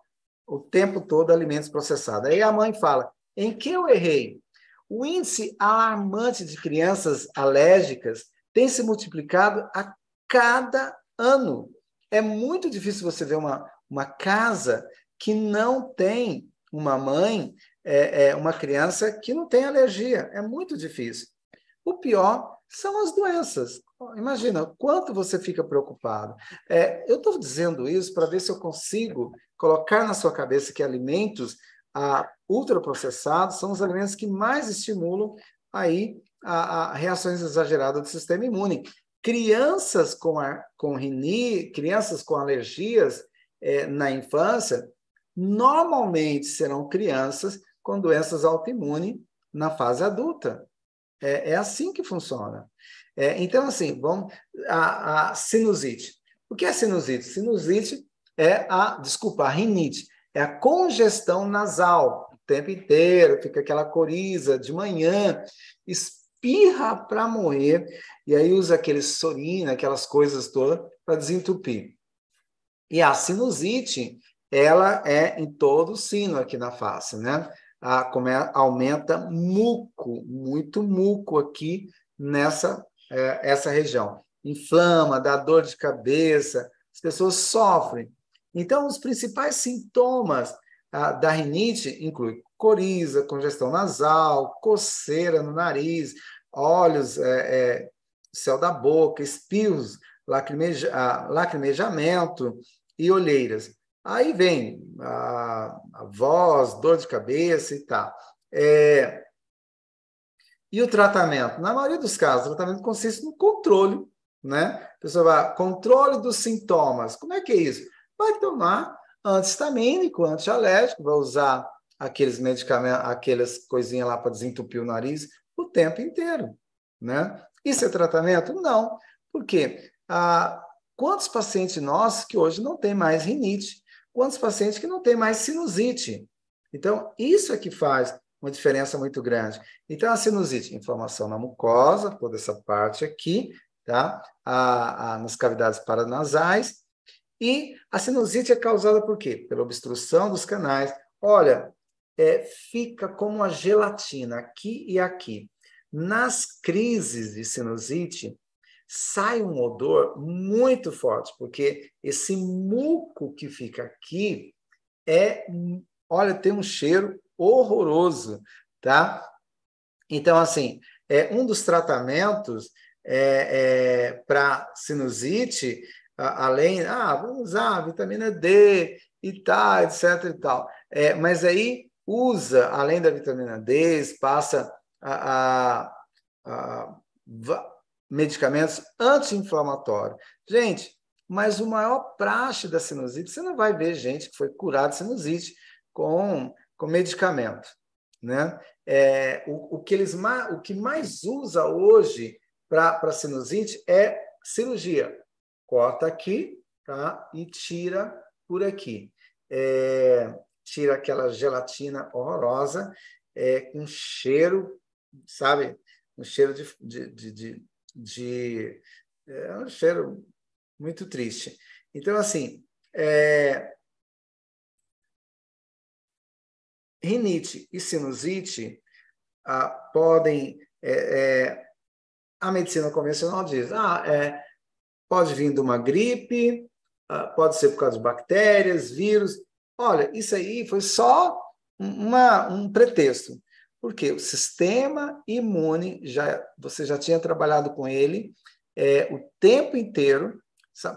o tempo todo alimentos processados. Aí a mãe fala: em que eu errei? O índice alarmante de crianças alérgicas tem se multiplicado a cada ano. É muito difícil você ver uma, uma casa que não tem uma mãe é, é uma criança que não tem alergia. É muito difícil. O pior são as doenças. Imagina quanto você fica preocupado. É, eu estou dizendo isso para ver se eu consigo colocar na sua cabeça que alimentos ah, ultraprocessados são os alimentos que mais estimulam aí a, a reações exageradas do sistema imune. Crianças com, a, com rini, crianças com alergias é, na infância, normalmente serão crianças com doenças autoimunes na fase adulta. É, é assim que funciona. É, então, assim, vamos. A, a, sinusite. O que é sinusite? Sinusite é a, desculpa, a rinite. É a congestão nasal o tempo inteiro, fica aquela coriza de manhã, espirra para morrer, e aí usa aquele sorina, aquelas coisas todas, para desentupir. E a sinusite, ela é em todo o sino aqui na face, né? a, é, aumenta muco, muito muco aqui nessa é, essa região. Inflama, dá dor de cabeça, as pessoas sofrem. Então, os principais sintomas a, da rinite incluem coriza, congestão nasal, coceira no nariz, olhos, é, é, céu da boca, espirros, lacrimeja, lacrimejamento e olheiras. Aí vem a, a voz, dor de cabeça e tal. É, e o tratamento? Na maioria dos casos, o tratamento consiste no controle, né? A pessoa vai, controle dos sintomas. Como é que é isso? Vai tomar antihistamínico, antialérgico, vai usar aqueles medicamentos, aquelas coisinhas lá para desentupir o nariz o tempo inteiro, né? Isso é tratamento? Não. Por quê? Ah, quantos pacientes nossos que hoje não têm mais rinite? quantos pacientes que não têm mais sinusite. Então, isso é que faz uma diferença muito grande. Então, a sinusite, inflamação na mucosa, toda essa parte aqui, tá? A, a, nas cavidades paranasais. E a sinusite é causada por quê? Pela obstrução dos canais. Olha, é, fica como uma gelatina aqui e aqui. Nas crises de sinusite, sai um odor muito forte, porque esse muco que fica aqui é, olha, tem um cheiro horroroso, tá? Então, assim, é um dos tratamentos é, é, para sinusite, a, além, ah, vamos usar vitamina D e tal, etc e tal. É, mas aí usa, além da vitamina D, passa a, a, a medicamentos anti-inflamatórios. Gente, mas o maior praxe da sinusite, você não vai ver gente que foi curada de sinusite com, com medicamento. Né? É, o, o, que eles o que mais usa hoje para sinusite é cirurgia. Corta aqui tá? e tira por aqui. É, tira aquela gelatina horrorosa, é, com cheiro, sabe? Um cheiro de, de, de, de, de é um cheiro muito triste. Então, assim, é, rinite e sinusite ah, podem. É, é, a medicina convencional diz: ah, é, pode vir de uma gripe, ah, pode ser por causa de bactérias, vírus. Olha, isso aí foi só uma, um pretexto, porque o sistema imune já você já tinha trabalhado com ele é, o tempo inteiro,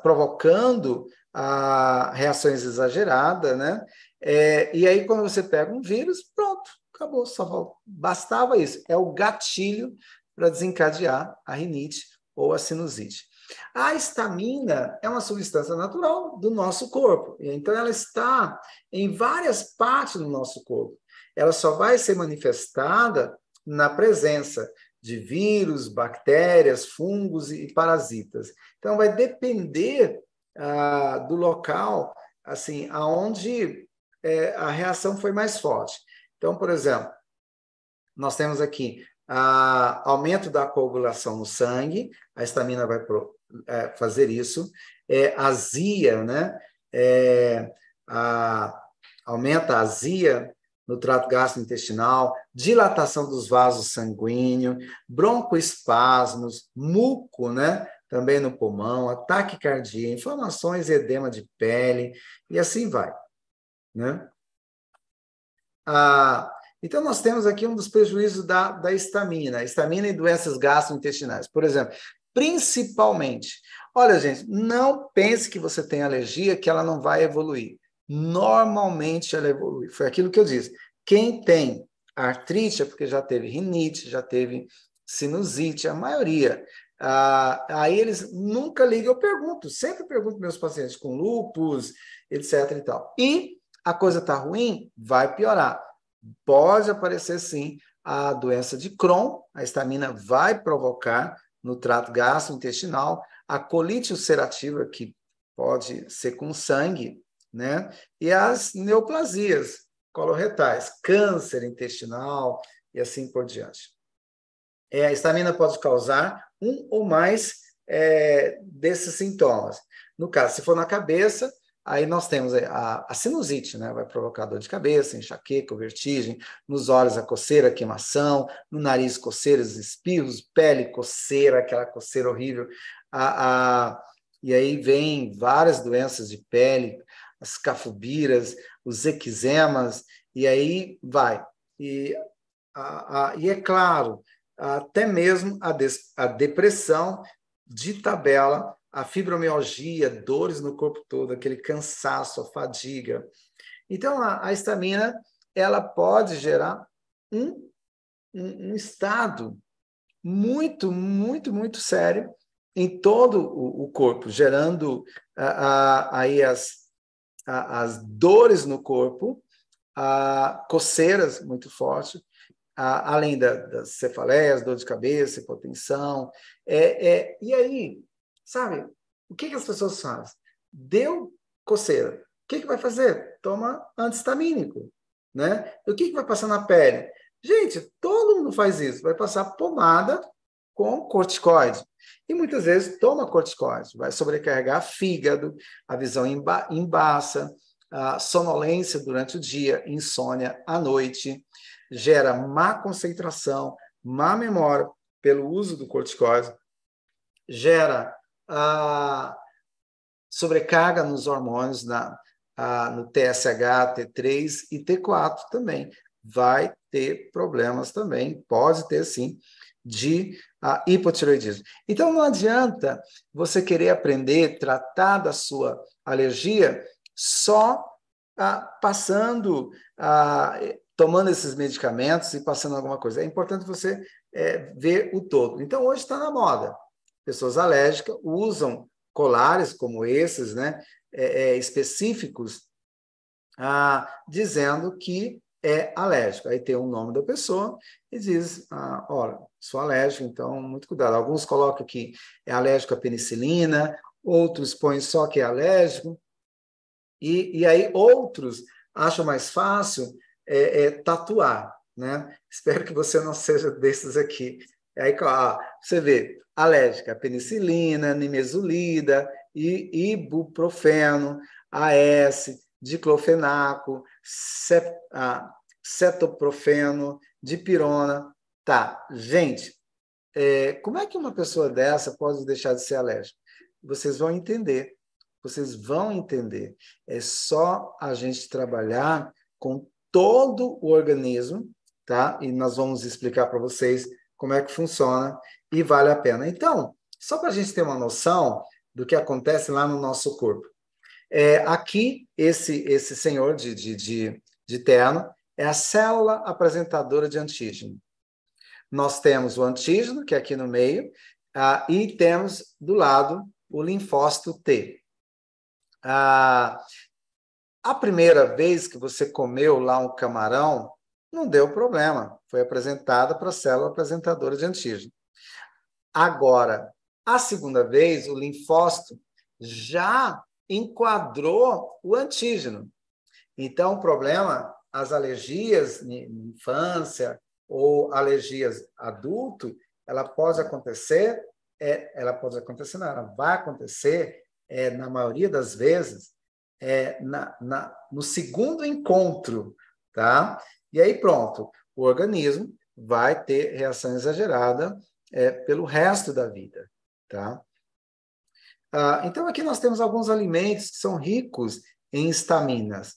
provocando ah, reações exageradas, né? É, e aí, quando você pega um vírus, pronto, acabou, só bastava isso. É o gatilho para desencadear a rinite ou a sinusite. A histamina é uma substância natural do nosso corpo, então ela está em várias partes do nosso corpo. Ela só vai ser manifestada na presença de vírus, bactérias, fungos e parasitas. Então vai depender ah, do local, assim, aonde é, a reação foi mais forte. Então, por exemplo, nós temos aqui ah, aumento da coagulação no sangue, a estamina vai pro, é, fazer isso, é, azia, né? É, a, aumenta a azia no trato gastrointestinal, dilatação dos vasos sanguíneos, broncoespasmos, muco, né? Também no pulmão, ataque cardíaco, inflamações, edema de pele e assim vai, né? Ah, então, nós temos aqui um dos prejuízos da, da estamina, estamina e doenças gastrointestinais. Por exemplo, principalmente. Olha, gente, não pense que você tem alergia, que ela não vai evoluir. Normalmente ela evolui. Foi aquilo que eu disse. Quem tem artrite é porque já teve rinite, já teve sinusite, a maioria. Ah, aí eles nunca ligam, eu pergunto, sempre pergunto meus pacientes com lupus, etc e tal. E a coisa está ruim, vai piorar. Pode aparecer sim a doença de Crohn, a estamina vai provocar no trato gastrointestinal, a colite ulcerativa, que pode ser com sangue, né? E as neoplasias coloretais, câncer intestinal e assim por diante. É, a estamina pode causar um ou mais é, desses sintomas. No caso, se for na cabeça, Aí nós temos a, a, sinusite, né? Vai provocar dor de cabeça, enxaqueca, vertigem, nos olhos a coceira, queimação, no nariz coceiras, espirros, pele coceira, aquela coceira horrível. A, a, e aí vem várias doenças de pele, as cafubiras, os eczemas, e aí vai. E, a, e é claro, até mesmo a, des, a depressão de tabela a fibromialgia, dores no corpo todo, aquele cansaço, a fadiga. Então, a, estamina ela pode gerar um, um, um, estado muito, muito, muito sério em todo o, o corpo, gerando aí as, as dores no corpo, coceiras muito fortes, além da, das cefaleias, dor de cabeça, hipotensão. É, é, e aí, Sabe? O que, que as pessoas fazem? Deu coceira, que, que vai fazer? Toma antihistamínico, né? O que, que vai passar na pele? Gente, todo mundo faz isso. Vai passar pomada com corticoide. E muitas vezes toma corticoide. Vai sobrecarregar fígado, a visão emba embaça, a sonolência durante o dia, insônia à noite, gera má concentração, má memória pelo uso do corticoide, gera sobrecarga nos hormônios, na, no TSH, T3 e T4 também. Vai ter problemas também, pode ter sim, de a, hipotireoidismo. Então não adianta você querer aprender, tratar da sua alergia só passando, tomando esses medicamentos e passando alguma coisa. É importante você é, ver o todo. Então hoje está na moda. Pessoas alérgicas usam colares como esses, né, é, é, específicos, ah, dizendo que é alérgico. Aí tem o nome da pessoa e diz, ah, olha, sou alérgico, então muito cuidado. Alguns colocam que é alérgico à penicilina, outros põem só que é alérgico, e, e aí outros acham mais fácil é, é, tatuar, né? Espero que você não seja desses aqui. Aí, ó, você vê, alérgica penicilina, nimesulida, ibuprofeno, AS, diclofenaco, cetoprofeno, dipirona. Tá, gente, é, como é que uma pessoa dessa pode deixar de ser alérgica? Vocês vão entender, vocês vão entender. É só a gente trabalhar com todo o organismo, tá? E nós vamos explicar para vocês como é que funciona e vale a pena. Então, só para a gente ter uma noção do que acontece lá no nosso corpo. É, aqui, esse, esse senhor de, de, de, de terno é a célula apresentadora de antígeno. Nós temos o antígeno, que é aqui no meio, ah, e temos do lado o linfócito T. Ah, a primeira vez que você comeu lá um camarão, não deu problema. Foi apresentada para a célula apresentadora de antígeno. Agora, a segunda vez, o linfócito já enquadrou o antígeno. Então, o problema, as alergias em infância ou alergias adulto, ela pode acontecer, é, ela pode acontecer, não, ela vai acontecer, é, na maioria das vezes, é, na, na, no segundo encontro, tá? E aí pronto, o organismo vai ter reação exagerada é, pelo resto da vida, tá? Ah, então aqui nós temos alguns alimentos que são ricos em estaminas.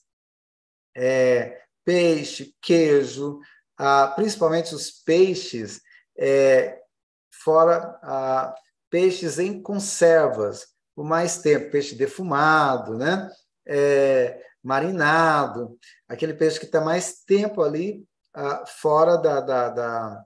É, peixe, queijo, ah, principalmente os peixes, é, fora ah, peixes em conservas, por mais tempo, peixe defumado, né? É, marinado, aquele peixe que está mais tempo ali ah, fora da, da, da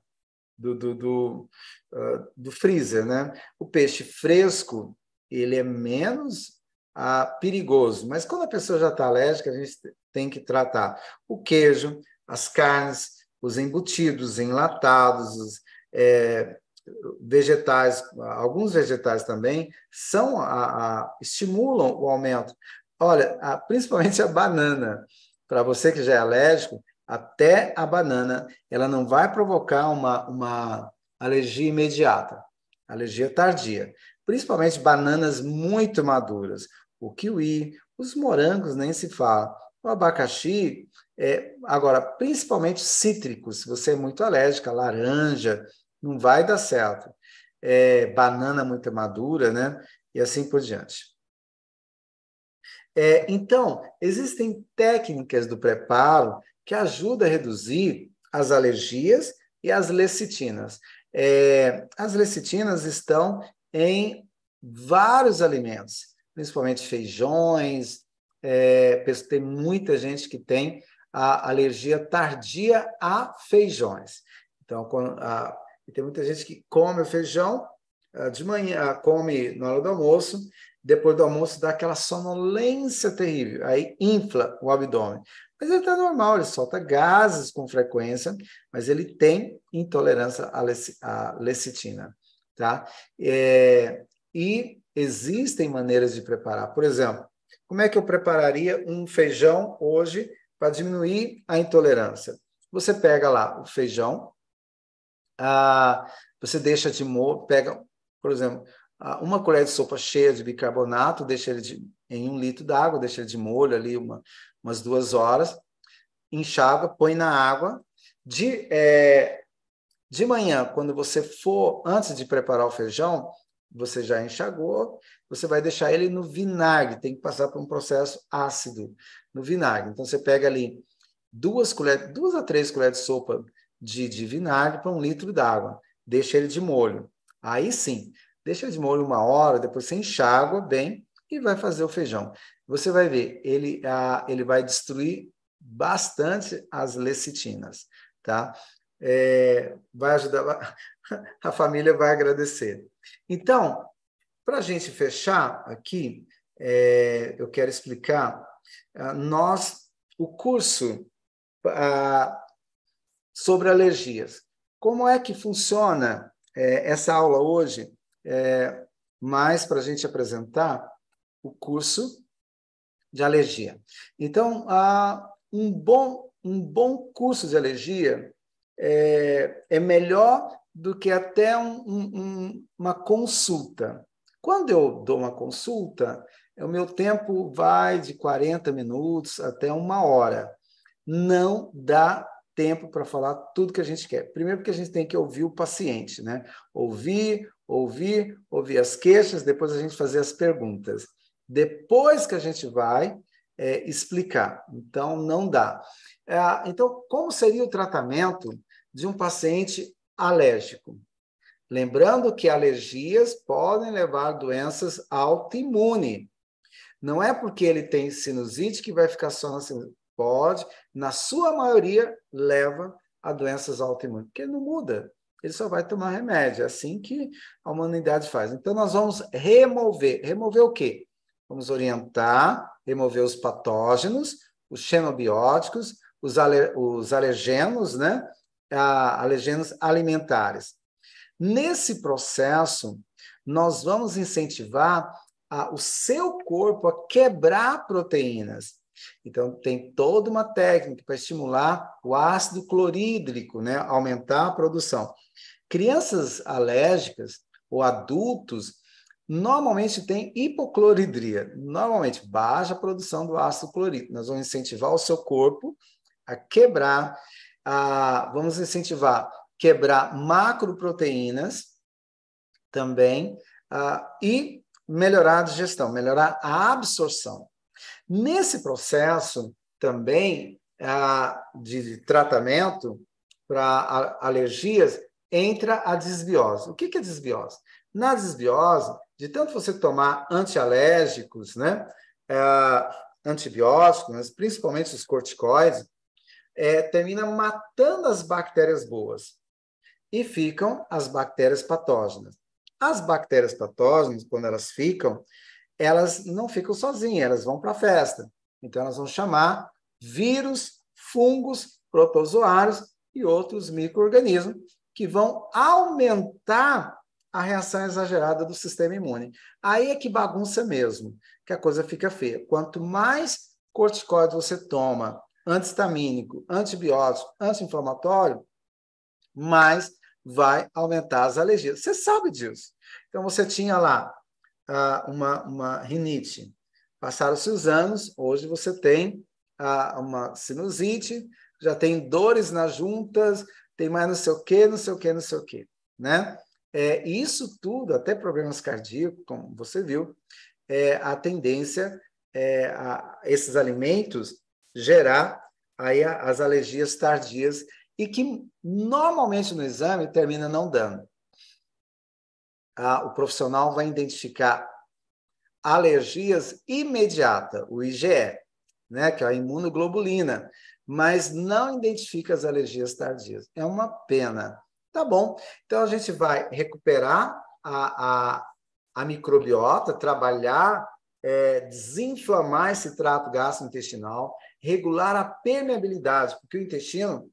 do, do, do, uh, do, freezer. Né? O peixe fresco ele é menos uh, perigoso, mas quando a pessoa já está alérgica, a gente tem que tratar o queijo, as carnes, os embutidos, enlatados, os, é, vegetais, alguns vegetais também, são a, a, estimulam o aumento. Olha, a, principalmente a banana. Para você que já é alérgico, até a banana, ela não vai provocar uma, uma alergia imediata, alergia tardia. Principalmente bananas muito maduras. O kiwi, os morangos nem se fala. O abacaxi, é, agora, principalmente cítricos, se você é muito alérgica, laranja, não vai dar certo. É, banana muito madura, né? E assim por diante. É, então, existem técnicas do preparo que ajudam a reduzir as alergias e as lecitinas. É, as lecitinas estão em vários alimentos, principalmente feijões. É, tem muita gente que tem a alergia tardia a feijões. Então, a, tem muita gente que come o feijão ah, de manhã, come na hora do almoço, depois do almoço dá aquela sonolência terrível, aí infla o abdômen. Mas ele está normal, ele solta gases com frequência, mas ele tem intolerância à lecitina. Tá? É, e existem maneiras de preparar. Por exemplo, como é que eu prepararia um feijão hoje para diminuir a intolerância? Você pega lá o feijão, ah, você deixa de molho, pega, por exemplo, uma colher de sopa cheia de bicarbonato, deixa ele de, em um litro d'água, deixa ele de molho ali uma, umas duas horas, enxágua, põe na água. De, é, de manhã, quando você for, antes de preparar o feijão, você já enxagou, você vai deixar ele no vinagre, tem que passar por um processo ácido no vinagre. Então, você pega ali duas colheres, duas a três colheres de sopa de, de vinagre para um litro d'água, deixa ele de molho. Aí sim, deixa de molho uma hora, depois você enxágua bem e vai fazer o feijão. Você vai ver, ele, ah, ele vai destruir bastante as lecitinas, tá? É, vai ajudar, a família vai agradecer. Então, para a gente fechar aqui, é, eu quero explicar, ah, nós, o curso ah, sobre alergias, como é que funciona é, essa aula hoje, é, mais para a gente apresentar o curso de alergia. Então, um, bom, um bom curso de alergia é, é melhor do que até um, um, uma consulta. Quando eu dou uma consulta, o meu tempo vai de 40 minutos até uma hora. Não dá tempo para falar tudo que a gente quer. Primeiro, porque a gente tem que ouvir o paciente, né? Ouvir, ouvir, ouvir as queixas, depois a gente fazer as perguntas. Depois que a gente vai é, explicar. Então, não dá. É, então, como seria o tratamento de um paciente alérgico? Lembrando que alergias podem levar a doenças autoimunes. Não é porque ele tem sinusite que vai ficar só na sinusite. Pode, na sua maioria, leva a doenças autoimunes, porque não muda. Ele só vai tomar remédio. É assim que a humanidade faz. Então, nós vamos remover. Remover o quê? Vamos orientar, remover os patógenos, os xenobióticos, os, aler, os alergenos, né? Ah, alergenos alimentares. Nesse processo, nós vamos incentivar a, o seu corpo a quebrar proteínas. Então, tem toda uma técnica para estimular o ácido clorídrico, né? aumentar a produção. Crianças alérgicas ou adultos normalmente tem hipocloridria, normalmente baixa produção do ácido clorídrico. Nós vamos incentivar o seu corpo a quebrar, a, vamos incentivar quebrar macroproteínas também a, e melhorar a digestão, melhorar a absorção. Nesse processo também de tratamento para alergias entra a desbiose. O que é desbiose? Na desbiose, de tanto você tomar antialérgicos, né, é, antibióticos, mas principalmente os corticoides, é, termina matando as bactérias boas e ficam as bactérias patógenas. As bactérias patógenas, quando elas ficam, elas não ficam sozinhas, elas vão para a festa. Então, elas vão chamar vírus, fungos, protozoários e outros micro-organismos que vão aumentar a reação exagerada do sistema imune. Aí é que bagunça mesmo, que a coisa fica feia. Quanto mais corticoide você toma, antihistamínico, antibiótico, anti-inflamatório, mais vai aumentar as alergias. Você sabe disso. Então, você tinha lá uh, uma, uma rinite. Passaram-se os anos, hoje você tem uh, uma sinusite, já tem dores nas juntas, tem mais não sei o quê, não sei o quê, não sei o quê, né? É, isso tudo, até problemas cardíacos, como você viu, é, a tendência é a esses alimentos gerar aí as alergias tardias e que normalmente no exame termina não dando. Ah, o profissional vai identificar alergias imediata, o IgE, né, que é a imunoglobulina, mas não identifica as alergias tardias. É uma pena. Tá bom. Então a gente vai recuperar a, a, a microbiota, trabalhar, é, desinflamar esse trato gastrointestinal, regular a permeabilidade, porque o intestino,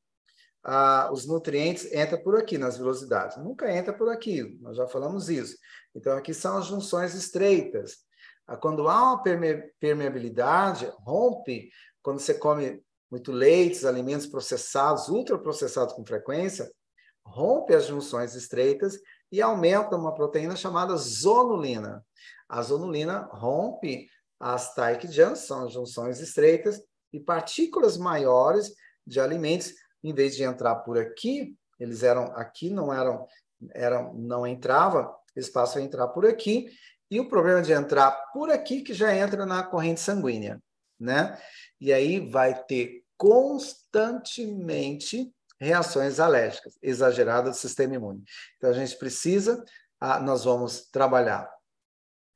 ah, os nutrientes entram por aqui nas velocidades, nunca entra por aqui, nós já falamos isso. Então aqui são as junções estreitas. quando há uma permeabilidade, rompe, quando você come muito leite, alimentos processados, ultraprocessados com frequência, rompe as junções estreitas e aumenta uma proteína chamada zonulina. A zonulina rompe as tight junks, são as junções estreitas, e partículas maiores de alimentos, em vez de entrar por aqui, eles eram aqui, não eram, eram não entrava, eles passam a entrar por aqui, e o problema de entrar por aqui que já entra na corrente sanguínea, né? E aí vai ter constantemente reações alérgicas exageradas do sistema imune. Então a gente precisa, nós vamos trabalhar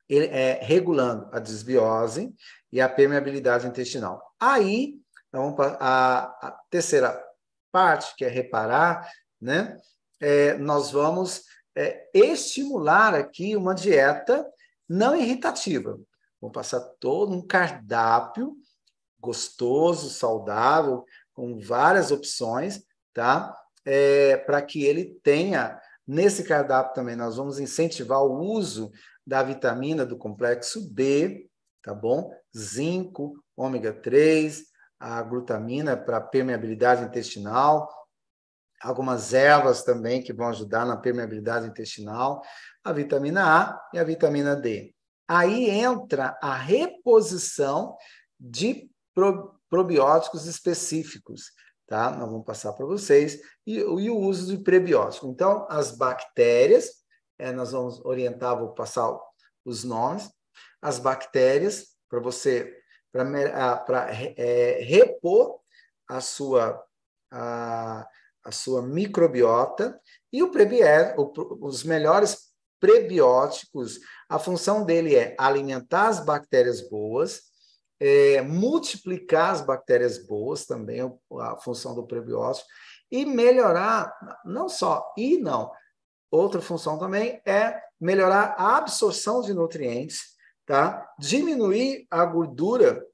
é, regulando a desbiose e a permeabilidade intestinal. Aí, então, a, a terceira parte, que é reparar, né? É, nós vamos é, estimular aqui uma dieta não irritativa. Vou passar todo um cardápio gostoso, saudável, com várias opções, tá? É, Para que ele tenha, nesse cardápio também, nós vamos incentivar o uso da vitamina do complexo B, tá bom? Zinco, ômega 3, a glutamina para permeabilidade intestinal, algumas ervas também que vão ajudar na permeabilidade intestinal, a vitamina A e a vitamina D. Aí entra a reposição de probióticos específicos, tá? Nós vamos passar para vocês e, e, o uso de prebiótico. Então, as bactérias, é, nós vamos orientar, vou passar os nomes, as bactérias para você para é, repor a sua a, a sua microbiota e o prebiótico, os melhores prebióticos, a função dele é alimentar as bactérias boas, é, multiplicar as bactérias boas, também a função do prebiótico, e melhorar, não só, e não, outra função também é melhorar a absorção de nutrientes, tá? diminuir a gordura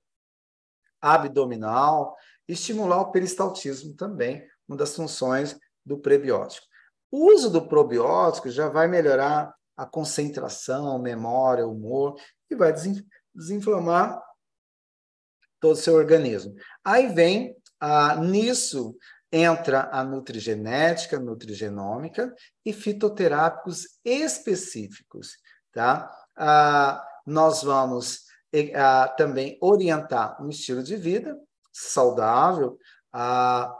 abdominal, estimular o peristaltismo também, uma das funções do prebiótico. O uso do probiótico já vai melhorar a concentração, memória, humor e vai desinflamar todo o seu organismo. Aí vem, ah, nisso entra a nutrigenética, nutrigenômica e fitoterápicos específicos, tá? Ah, nós vamos ah, também orientar um estilo de vida saudável, ah,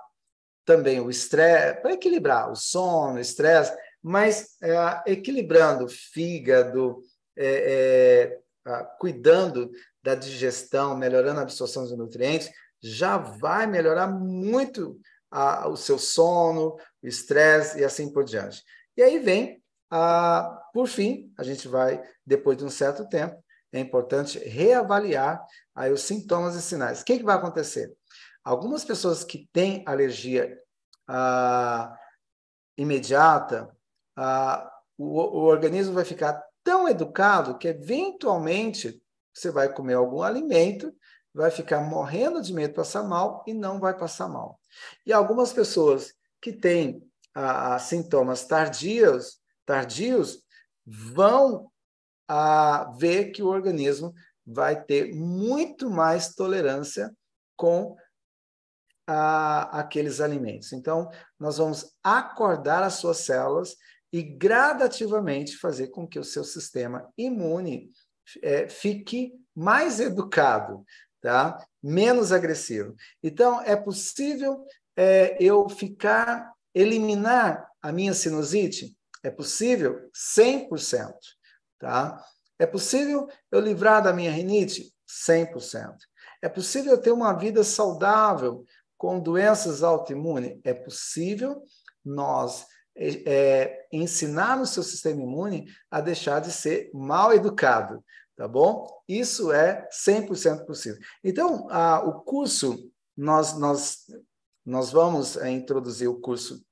também o estresse, para equilibrar o sono, o estresse, mas é, equilibrando fígado, é, é, cuidando da digestão, melhorando a absorção de nutrientes, já vai melhorar muito a, o seu sono, o estresse e assim por diante. E aí vem, a, por fim, a gente vai, depois de um certo tempo, é importante reavaliar aí os sintomas e sinais. O que, que vai acontecer? Algumas pessoas que têm alergia imediata, o, o organismo vai ficar tão educado que, eventualmente, você vai comer algum alimento, vai ficar morrendo de medo de passar mal e não vai passar mal. E algumas pessoas que têm ah, sintomas tardios, tardios vão ah, ver que o organismo vai ter muito mais tolerância com a, aqueles alimentos. Então, nós vamos acordar as suas células e gradativamente fazer com que o seu sistema imune é, fique mais educado, tá? menos agressivo. Então, é possível é, eu ficar, eliminar a minha sinusite? É possível 100%. Tá? É possível eu livrar da minha rinite? 100%. É possível eu ter uma vida saudável com doenças autoimunes? É possível nós é, é, ensinar no seu sistema imune a deixar de ser mal educado, tá bom? Isso é 100% possível. Então, a, o curso, nós, nós, nós vamos é, introduzir o curso,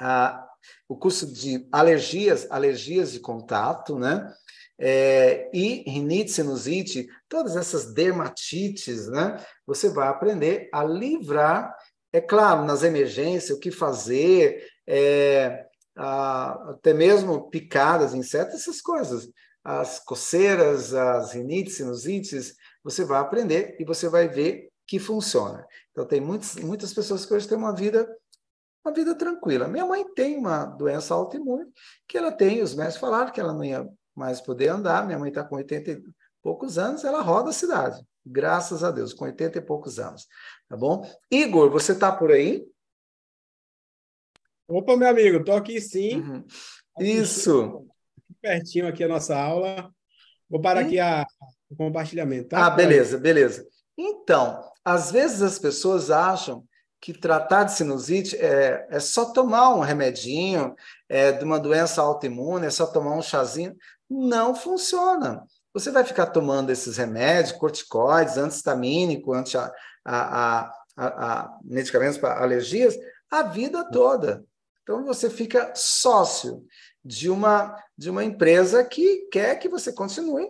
a, o curso de alergias, alergias de contato, né? é, e rinite, sinusite, todas essas dermatites, né? Você vai aprender a livrar, é claro, nas emergências, o que fazer, é, ah, até mesmo picadas, insetos, essas coisas. As coceiras, as rinites, sinusites, você vai aprender e você vai ver que funciona. Então, tem muitas, muitas pessoas que hoje têm uma vida uma vida tranquila. Minha mãe tem uma doença autoimune que ela tem, os médicos falaram que ela não ia mais poder andar. Minha mãe está com 80 e poucos anos, ela roda a cidade, graças a Deus, com 80 e poucos anos. Tá bom? Igor, você está por aí? Opa, meu amigo, estou aqui sim. Uhum. Isso. Pertinho aqui a nossa aula. Vou parar aqui a, o compartilhamento. Tá? Ah, beleza, beleza. Então, às vezes as pessoas acham que tratar de sinusite é, é só tomar um remedinho é, de uma doença autoimune, é só tomar um chazinho. Não funciona. Você vai ficar tomando esses remédios, corticoides, antihistamínico, anti a, a, a, a medicamentos para alergias, a vida toda. Então você fica sócio de uma de uma empresa que quer que você continue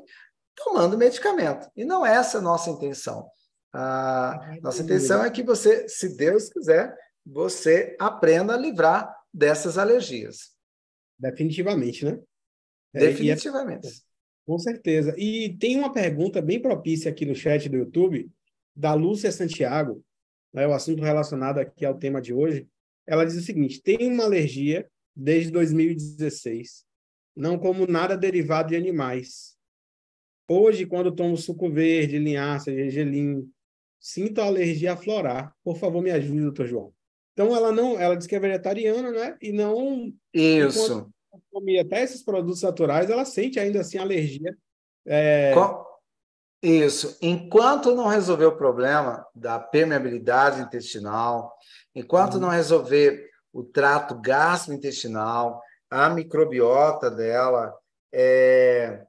tomando medicamento. E não é essa a nossa intenção. A nossa intenção é que você, se Deus quiser, você aprenda a livrar dessas alergias. Definitivamente, né? É, é Definitivamente. É, com certeza. E tem uma pergunta bem propícia aqui no chat do YouTube, da Lúcia Santiago, né, o assunto relacionado aqui ao tema de hoje. Ela diz o seguinte: tem uma alergia desde 2016. Não como nada derivado de animais. Hoje, quando tomo suco verde, linhaça, gergelim, sinto alergia a florar. Por favor, me ajude, doutor João. Então, ela não, ela diz que é vegetariana, né? E não. Isso. Come até esses produtos naturais, ela sente ainda assim alergia. É... Isso. Enquanto não resolver o problema da permeabilidade intestinal, enquanto uhum. não resolver o trato gastrointestinal, a microbiota dela, é,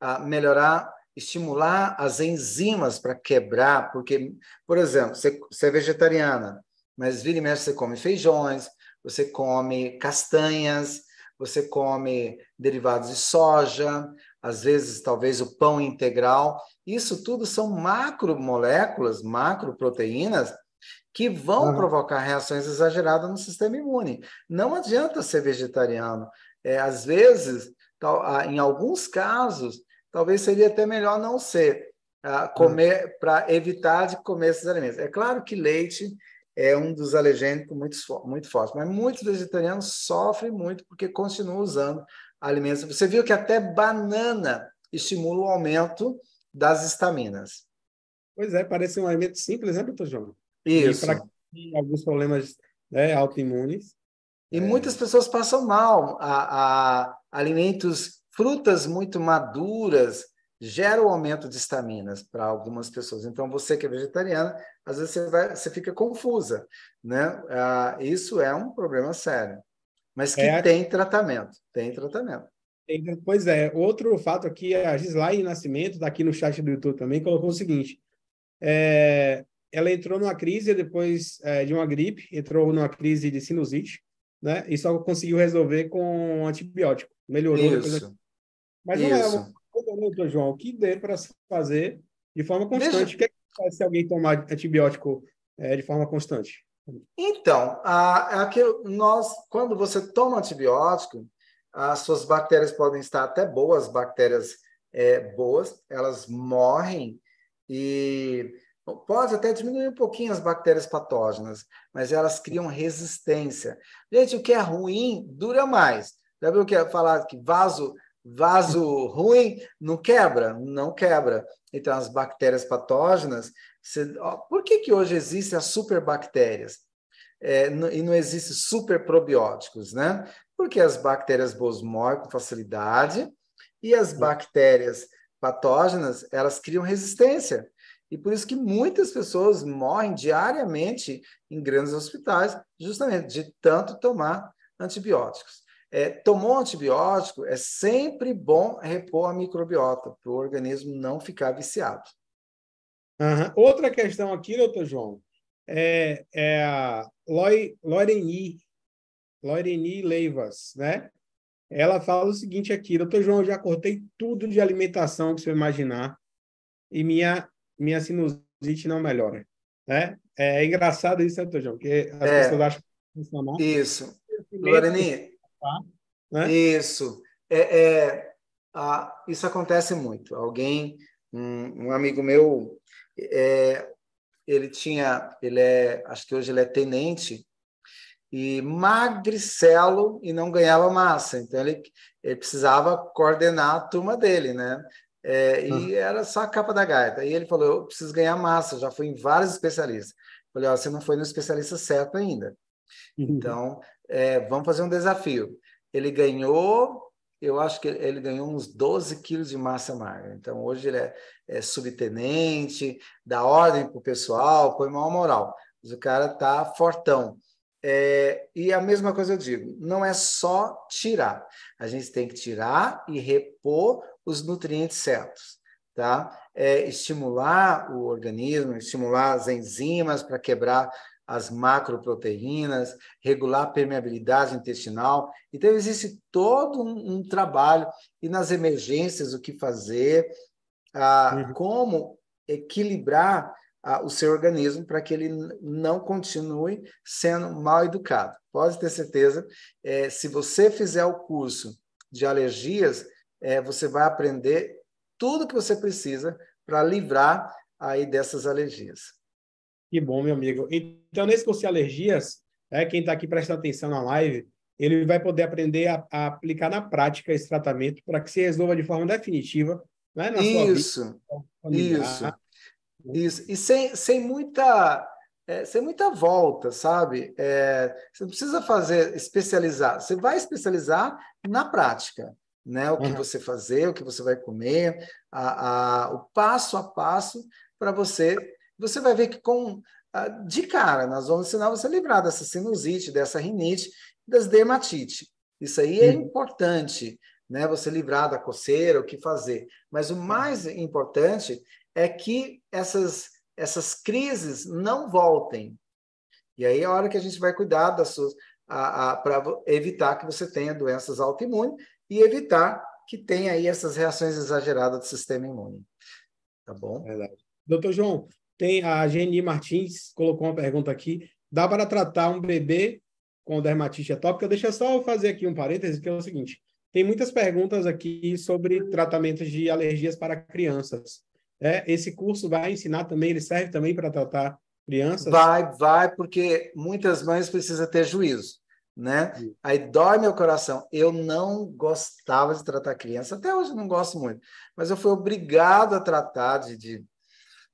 a melhorar estimular as enzimas para quebrar, porque, por exemplo, você, você é vegetariana, mas vira e mexe você come feijões, você come castanhas, você come derivados de soja, às vezes talvez o pão integral. Isso tudo são macromoléculas, macroproteínas que vão uhum. provocar reações exageradas no sistema imune. Não adianta ser vegetariano. É, às vezes, em alguns casos, talvez seria até melhor não ser, uh, comer hum. para evitar de comer esses alimentos. É claro que leite é um dos alergênicos muito, muito fortes, mas muitos vegetarianos sofrem muito porque continuam usando alimentos. Você viu que até banana estimula o aumento das estaminas. Pois é, parece um alimento simples, né, doutor João? Isso. para alguns problemas né, autoimunes. E é... muitas pessoas passam mal a, a alimentos Frutas muito maduras geram aumento de estaminas para algumas pessoas. Então, você que é vegetariana, às vezes você, vai, você fica confusa, né? Ah, isso é um problema sério, mas que é. tem tratamento, tem tratamento. Pois é, outro fato aqui, a Gislaine Nascimento, daqui no chat do YouTube também, colocou o seguinte, é, ela entrou numa crise depois é, de uma gripe, entrou numa crise de sinusite, né? E só conseguiu resolver com antibiótico. Melhorou Isso. depois mas não é né, João, que dê para se fazer de forma constante. O que, é que faz se alguém tomar antibiótico é, de forma constante? Então, a, a que nós, quando você toma antibiótico, as suas bactérias podem estar até boas, bactérias é, boas, elas morrem e pode até diminuir um pouquinho as bactérias patógenas, mas elas criam resistência. Gente, o que é ruim dura mais. Já viu o que é falar que vaso Vaso ruim não quebra? Não quebra. Então, as bactérias patógenas. Você, por que, que hoje existem as superbactérias? É, e não existem superprobióticos, né? Porque as bactérias boas morrem com facilidade e as bactérias patógenas, elas criam resistência. E por isso que muitas pessoas morrem diariamente em grandes hospitais, justamente de tanto tomar antibióticos. É, tomou antibiótico, é sempre bom repor a microbiota, para o organismo não ficar viciado. Uhum. Outra questão aqui, doutor João, é, é a Loreni, Loreni Leivas, né? Ela fala o seguinte aqui, doutor João, eu já cortei tudo de alimentação que você imaginar e minha, minha sinusite não melhora, né? É engraçado isso, né, doutor João? Porque as é, pessoas acham que funcionar. Isso. Loreni, Né? Isso. É, é, ah, isso acontece muito. Alguém, um, um amigo meu, é, ele tinha, ele é, acho que hoje ele é tenente, e magricelo e não ganhava massa. Então ele, ele precisava coordenar a turma dele, né? É, e ah. era só a capa da gaita. E ele falou: Eu preciso ganhar massa, já fui em vários especialistas. Eu falei: oh, Você não foi no especialista certo ainda. Uhum. Então, é, vamos fazer um desafio. Ele ganhou, eu acho que ele ganhou uns 12 quilos de massa magra. Então, hoje ele é, é subtenente, dá ordem para o pessoal, põe mal moral. Mas o cara tá fortão. É, e a mesma coisa eu digo, não é só tirar. A gente tem que tirar e repor os nutrientes certos, tá? É, estimular o organismo, estimular as enzimas para quebrar as macroproteínas, regular a permeabilidade intestinal. Então, existe todo um, um trabalho, e nas emergências, o que fazer, ah, uhum. como equilibrar ah, o seu organismo para que ele não continue sendo mal educado. Pode ter certeza, é, se você fizer o curso de alergias, é, você vai aprender tudo que você precisa para livrar aí dessas alergias. Que bom, meu amigo. Então, nesse curso de alergias, é, quem está aqui prestando atenção na live, ele vai poder aprender a, a aplicar na prática esse tratamento para que se resolva de forma definitiva né, na isso, sua vida. Isso, isso. E sem, sem muita... É, sem muita volta, sabe? É, você não precisa fazer especializar. Você vai especializar na prática, né? O que uhum. você fazer, o que você vai comer, a, a, o passo a passo para você você vai ver que com ah, de cara nós vamos ensinar você a livrar dessa sinusite, dessa rinite, das dermatite. Isso aí é uhum. importante, né? Você livrar da coceira, o que fazer. Mas o mais importante é que essas essas crises não voltem. E aí é a hora que a gente vai cuidar das suas para evitar que você tenha doenças autoimunes e evitar que tenha aí essas reações exageradas do sistema imune. Tá bom? Verdade. Doutor João, tem a Geni Martins colocou uma pergunta aqui. Dá para tratar um bebê com dermatite atópica? Deixa eu só fazer aqui um parêntese, que é o seguinte. Tem muitas perguntas aqui sobre tratamentos de alergias para crianças. É, esse curso vai ensinar também, ele serve também para tratar crianças? Vai, vai, porque muitas mães precisam ter juízo, né? Aí dói meu coração. Eu não gostava de tratar criança, até hoje não gosto muito, mas eu fui obrigado a tratar de, de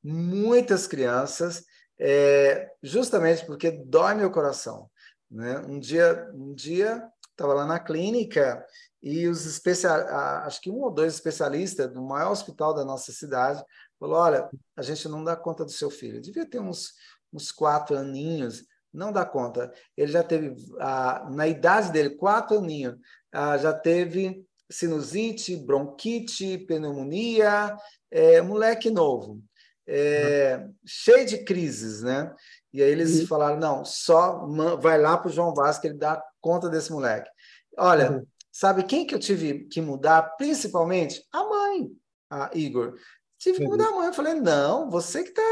muitas crianças, é, justamente porque dói meu coração. Né? Um dia, um dia estava lá na clínica e os especialistas, acho que um ou dois especialistas do maior hospital da nossa cidade falou: olha, a gente não dá conta do seu filho. Devia ter uns, uns quatro aninhos, não dá conta. Ele já teve, ah, na idade dele, quatro aninhos, ah, já teve sinusite, bronquite, pneumonia, é, moleque novo é, cheio de crises, né? E aí eles uhum. falaram, não, só vai lá para o João Vaz que ele dá conta desse moleque. Olha, uhum. sabe quem que eu tive que mudar? Principalmente a mãe, a Igor. Tive que mudar a mãe. Eu falei, não, você que está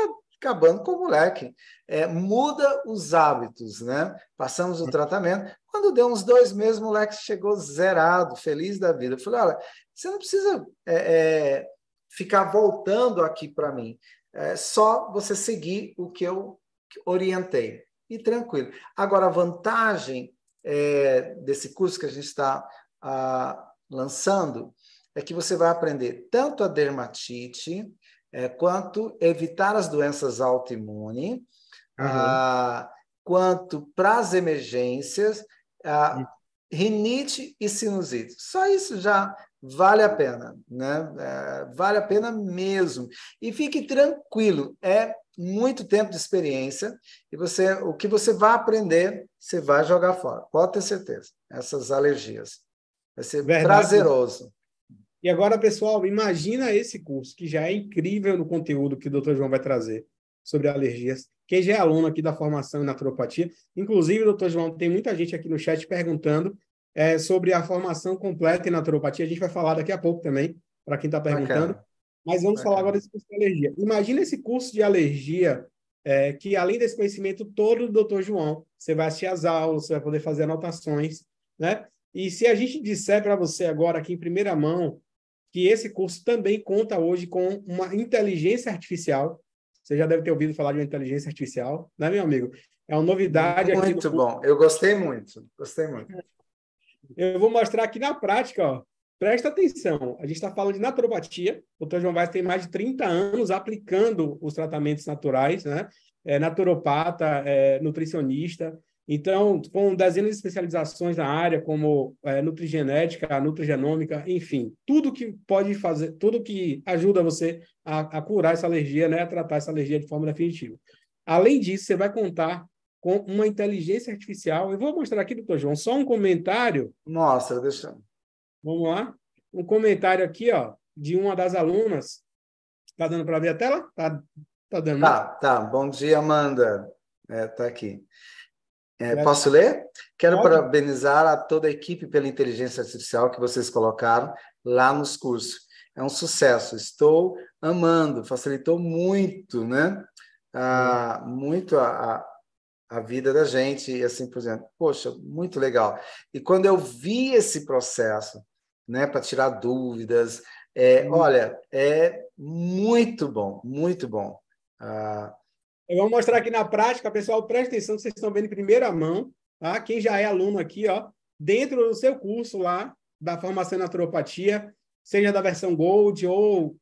acabando com o moleque. É, muda os hábitos, né? Passamos o tratamento. Quando deu uns dois meses, o moleque chegou zerado, feliz da vida. Eu falei, olha, você não precisa é, é, ficar voltando aqui para mim. É só você seguir o que eu orientei. E tranquilo. Agora, a vantagem é, desse curso que a gente está ah, lançando é que você vai aprender tanto a dermatite, é, quanto evitar as doenças autoimunes, uhum. ah, quanto para as emergências, ah, rinite e sinusite. Só isso já vale a pena, né? É, vale a pena mesmo. E fique tranquilo, é muito tempo de experiência e você, o que você vai aprender, você vai jogar fora. Pode ter certeza. Essas alergias vai ser Verdade. prazeroso. E agora, pessoal, imagina esse curso que já é incrível no conteúdo que o Dr. João vai trazer sobre alergias. Quem já é aluno aqui da formação em naturopatia, inclusive, doutor João, tem muita gente aqui no chat perguntando é, sobre a formação completa em naturopatia. A gente vai falar daqui a pouco também, para quem está perguntando. Bacana. Mas vamos Bacana. falar agora desse curso de alergia. Imagina esse curso de alergia, é, que além desse conhecimento todo do Dr. João, você vai assistir as aulas, você vai poder fazer anotações, né? E se a gente disser para você agora aqui em primeira mão que esse curso também conta hoje com uma inteligência artificial, você já deve ter ouvido falar de uma inteligência artificial, né, meu amigo? É uma novidade muito aqui. Muito bom, eu gostei muito, gostei muito. Eu vou mostrar aqui na prática, ó. Presta atenção, a gente está falando de naturopatia. O Dr. João Vaz tem mais de 30 anos aplicando os tratamentos naturais, né? É naturopata, é nutricionista. Então, com dezenas de especializações na área, como é, nutrigenética, nutrigenômica, enfim, tudo que pode fazer, tudo que ajuda você a, a curar essa alergia, né, a tratar essa alergia de forma definitiva. Além disso, você vai contar com uma inteligência artificial. Eu vou mostrar aqui, doutor João, só um comentário. Mostra, deixa. Vamos lá. Um comentário aqui, ó, de uma das alunas. Está dando para ver a tela? Tá, tá dando. Né? Tá, tá. Bom dia, Amanda. É, tá aqui. É, posso ler? Quero Pode. parabenizar a toda a equipe pela inteligência artificial que vocês colocaram lá nos cursos. É um sucesso. Estou amando, facilitou muito, né? Ah, muito a, a, a, vida da gente e assim por exemplo. Poxa, muito legal. E quando eu vi esse processo, né, para tirar dúvidas, é, hum. olha, é muito bom, muito bom. Ah, eu vou mostrar aqui na prática, pessoal, preste atenção, vocês estão vendo em primeira mão, tá? Quem já é aluno aqui, ó, dentro do seu curso lá da formação em naturopatia, seja da versão Gold ou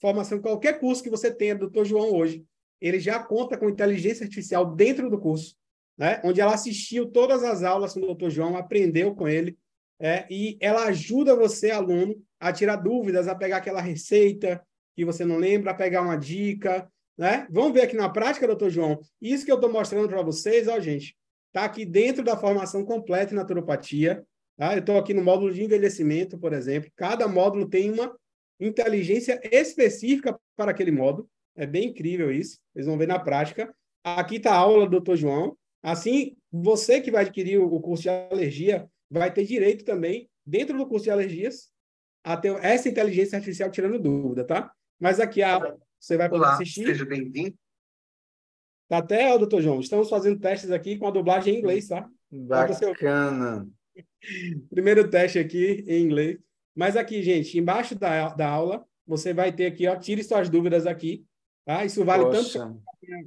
formação qualquer curso que você tenha do Dr. João hoje, ele já conta com inteligência artificial dentro do curso, né? Onde ela assistiu todas as aulas com o Dr. João, aprendeu com ele, é, e ela ajuda você, aluno, a tirar dúvidas, a pegar aquela receita que você não lembra, a pegar uma dica, né? Vamos ver aqui na prática, doutor João. Isso que eu estou mostrando para vocês, ó, gente, está aqui dentro da formação completa em naturopatia. Tá? Eu estou aqui no módulo de envelhecimento, por exemplo. Cada módulo tem uma inteligência específica para aquele módulo. É bem incrível isso. Vocês vão ver na prática. Aqui está a aula do doutor João. Assim, você que vai adquirir o curso de alergia vai ter direito também, dentro do curso de alergias, a ter essa inteligência artificial tirando dúvida, tá? Mas aqui a você vai poder Olá, assistir. Seja bem-vindo. Tá até, doutor João, estamos fazendo testes aqui com a dublagem em inglês, tá? Bacana. Primeiro teste aqui em inglês. Mas aqui, gente, embaixo da, da aula, você vai ter aqui, ó, tire suas dúvidas aqui, tá? Isso vale Poxa. tanto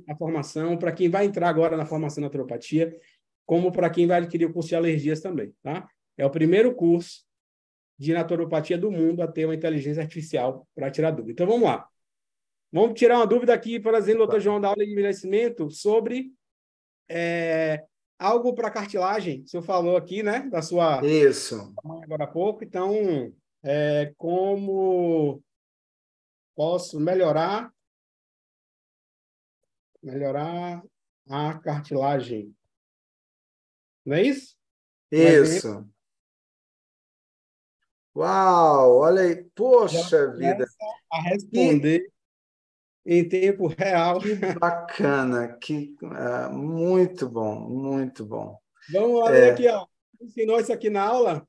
para a formação, para quem vai entrar agora na formação naturopatia, como para quem vai adquirir o curso de alergias também, tá? É o primeiro curso de naturopatia do mundo a ter uma inteligência artificial para tirar dúvida. Então, vamos lá. Vamos tirar uma dúvida aqui, por exemplo, doutor João da aula de envelhecimento, sobre é, algo para cartilagem. O senhor falou aqui, né? Da sua. Isso. Agora há pouco. Então, é, como posso melhorar melhorar a cartilagem. Não é isso? Isso. Uau, olha aí, poxa vida. A responder em tempo real. Que bacana, que uh, muito bom, muito bom. Vamos lá é, aqui, ó. Ensinou isso aqui na aula?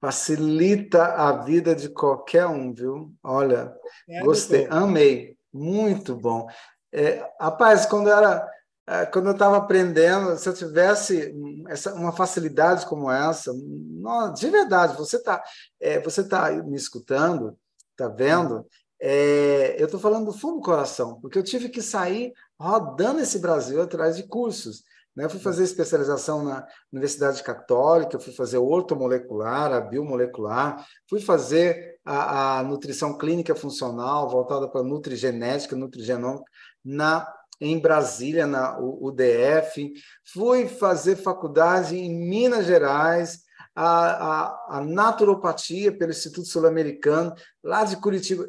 Facilita a vida de qualquer um, viu? Olha, é, gostei, doutor. amei, muito bom. É, rapaz, quando era é, quando eu estava aprendendo, se eu tivesse essa, uma facilidade como essa, não, de verdade, você está é, você tá me escutando, está vendo? É, eu estou falando do fundo do coração, porque eu tive que sair rodando esse Brasil atrás de cursos. Né? Eu fui fazer especialização na Universidade Católica, fui fazer ortomolecular, a biomolecular, fui fazer a, a nutrição clínica funcional, voltada para nutrigenética, nutrigenômica, na em Brasília, na UDF, fui fazer faculdade em Minas Gerais, a, a, a naturopatia pelo Instituto Sul-Americano, lá de Curitiba.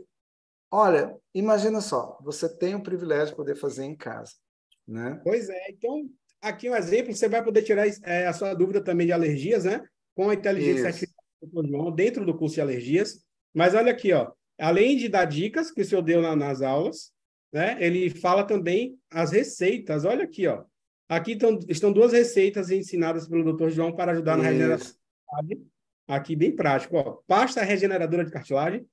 Olha, imagina só, você tem o privilégio de poder fazer em casa, né? Pois é. Então, aqui um exemplo, você vai poder tirar é, a sua dúvida também de alergias, né? Com a inteligência artificial dentro do curso de alergias. Mas olha aqui, ó, além de dar dicas que o senhor deu na, nas aulas, né? Ele fala também as receitas. Olha aqui, ó. Aqui estão, estão duas receitas ensinadas pelo Dr. João para ajudar na regeneração. Aqui bem prático, ó. Pasta regeneradora de cartilagem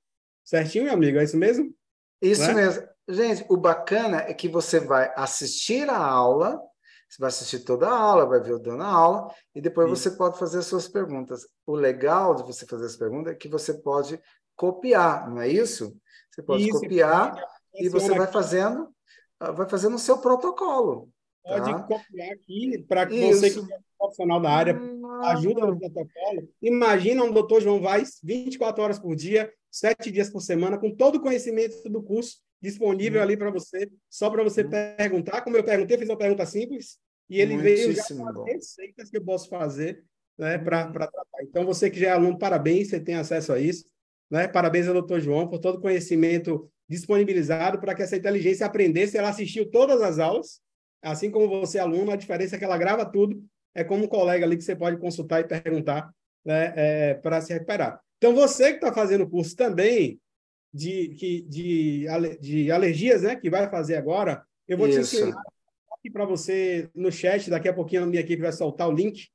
Certinho, meu amigo? É isso mesmo? Isso né? mesmo. Gente, o bacana é que você vai assistir a aula, Você vai assistir toda a aula, vai ver o dando a aula, e depois Sim. você pode fazer as suas perguntas. O legal de você fazer as perguntas é que você pode copiar, não é isso? Você pode isso, copiar e você vai fazendo, ah, vai fazendo o seu protocolo. Pode tá? copiar aqui para que você que é profissional da área ajuda no protocolo. Imagina um doutor João Vaz 24 horas por dia, sete dias por semana, com todo o conhecimento do curso disponível hum. ali para você, só para você hum. perguntar. Como eu perguntei, fiz uma pergunta simples e ele Muitíssimo veio já com as receitas que eu posso fazer né, para hum. tratar. Então, você que já é aluno, parabéns, você tem acesso a isso. Né? Parabéns ao doutor João por todo o conhecimento disponibilizado para que essa inteligência aprendesse. Ela assistiu todas as aulas, assim como você, aluno, a diferença é que ela grava tudo. É como um colega ali que você pode consultar e perguntar né, é, para se recuperar. Então, você que está fazendo o curso também de, de, de, de, alergias, né, que vai fazer agora, eu vou Isso. te ensinar aqui para você no chat. Daqui a pouquinho a minha equipe vai soltar o link.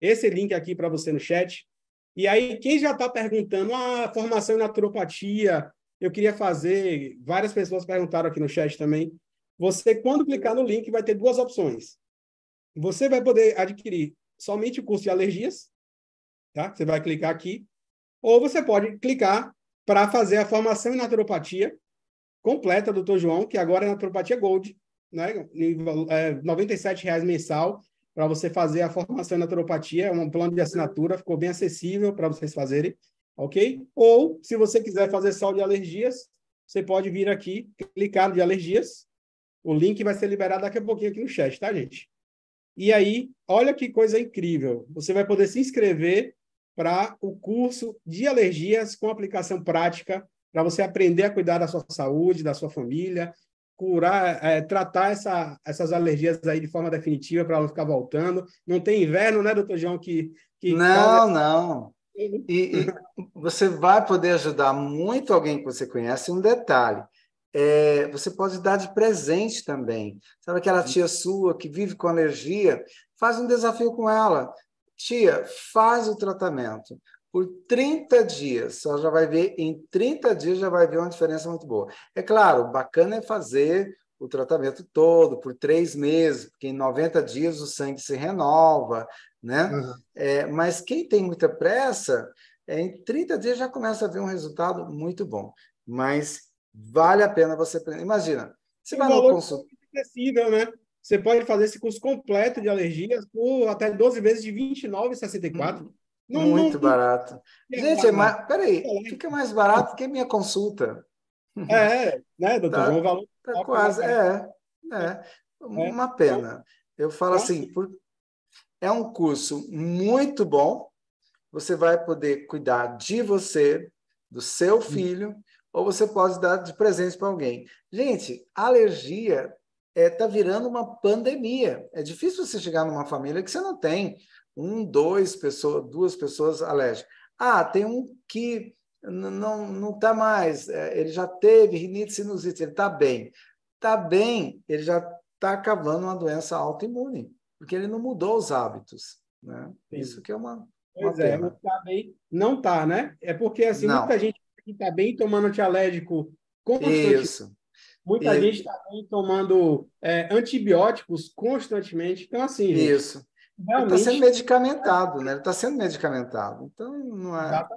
Esse link aqui para você no chat. E aí, quem já está perguntando, a ah, formação em naturopatia, eu queria fazer, várias pessoas perguntaram aqui no chat também. Você, quando clicar no link, vai ter duas opções. Você vai poder adquirir somente o curso de alergias, tá? Você vai clicar aqui. Ou você pode clicar para fazer a formação em naturopatia completa do Dr. João, que agora é naturopatia Gold, né? É, R$ 97,00 mensal para você fazer a formação em naturopatia, é um plano de assinatura, ficou bem acessível para vocês fazerem, ok? Ou, se você quiser fazer só de alergias, você pode vir aqui, clicar de alergias, o link vai ser liberado daqui a pouquinho aqui no chat, tá, gente? E aí, olha que coisa incrível, você vai poder se inscrever para o curso de alergias com aplicação prática, para você aprender a cuidar da sua saúde, da sua família, curar, é, tratar essa, essas alergias aí de forma definitiva para ela não ficar voltando. Não tem inverno, né, doutor João? Que, que não, causa... não. E, e, você vai poder ajudar muito alguém que você conhece. Um detalhe: é, você pode dar de presente também. Sabe aquela tia sua que vive com alergia? Faz um desafio com ela. Tia, faz o tratamento por 30 dias. Ela já vai ver, em 30 dias já vai ver uma diferença muito boa. É claro, bacana é fazer o tratamento todo por três meses, porque em 90 dias o sangue se renova, né? Uhum. É, mas quem tem muita pressa, é, em 30 dias já começa a ver um resultado muito bom. Mas vale a pena você. Imagina, você vai no consultório. Acessível, né? Você pode fazer esse curso completo de alergias por até 12 vezes de R$ 29,64. Hum. Não, Muito não, barato. É Gente, é mais, peraí, fica mais barato que a minha consulta. É, né, doutor? Tá, um valor tá quase, é, é, uma pena. Eu falo assim, por, é um curso muito bom, você vai poder cuidar de você, do seu filho, ou você pode dar de presente para alguém. Gente, alergia está é, tá virando uma pandemia. É difícil você chegar numa família que você não tem um, dois pessoas, duas pessoas alérgicas. Ah, tem um que não não está mais, é, ele já teve rinite sinusite, ele está bem. Está bem, ele já está cavando uma doença autoimune, porque ele não mudou os hábitos. Né? Isso que é uma, uma pois é, não está bem, não está, né? É porque assim, não. muita gente está bem tomando antialérgico constantemente. Isso. Muita e... gente está bem tomando é, antibióticos constantemente. Então, assim, gente, Isso. Realmente... Ele está sendo medicamentado, né? Ele está sendo medicamentado. Então, não, é,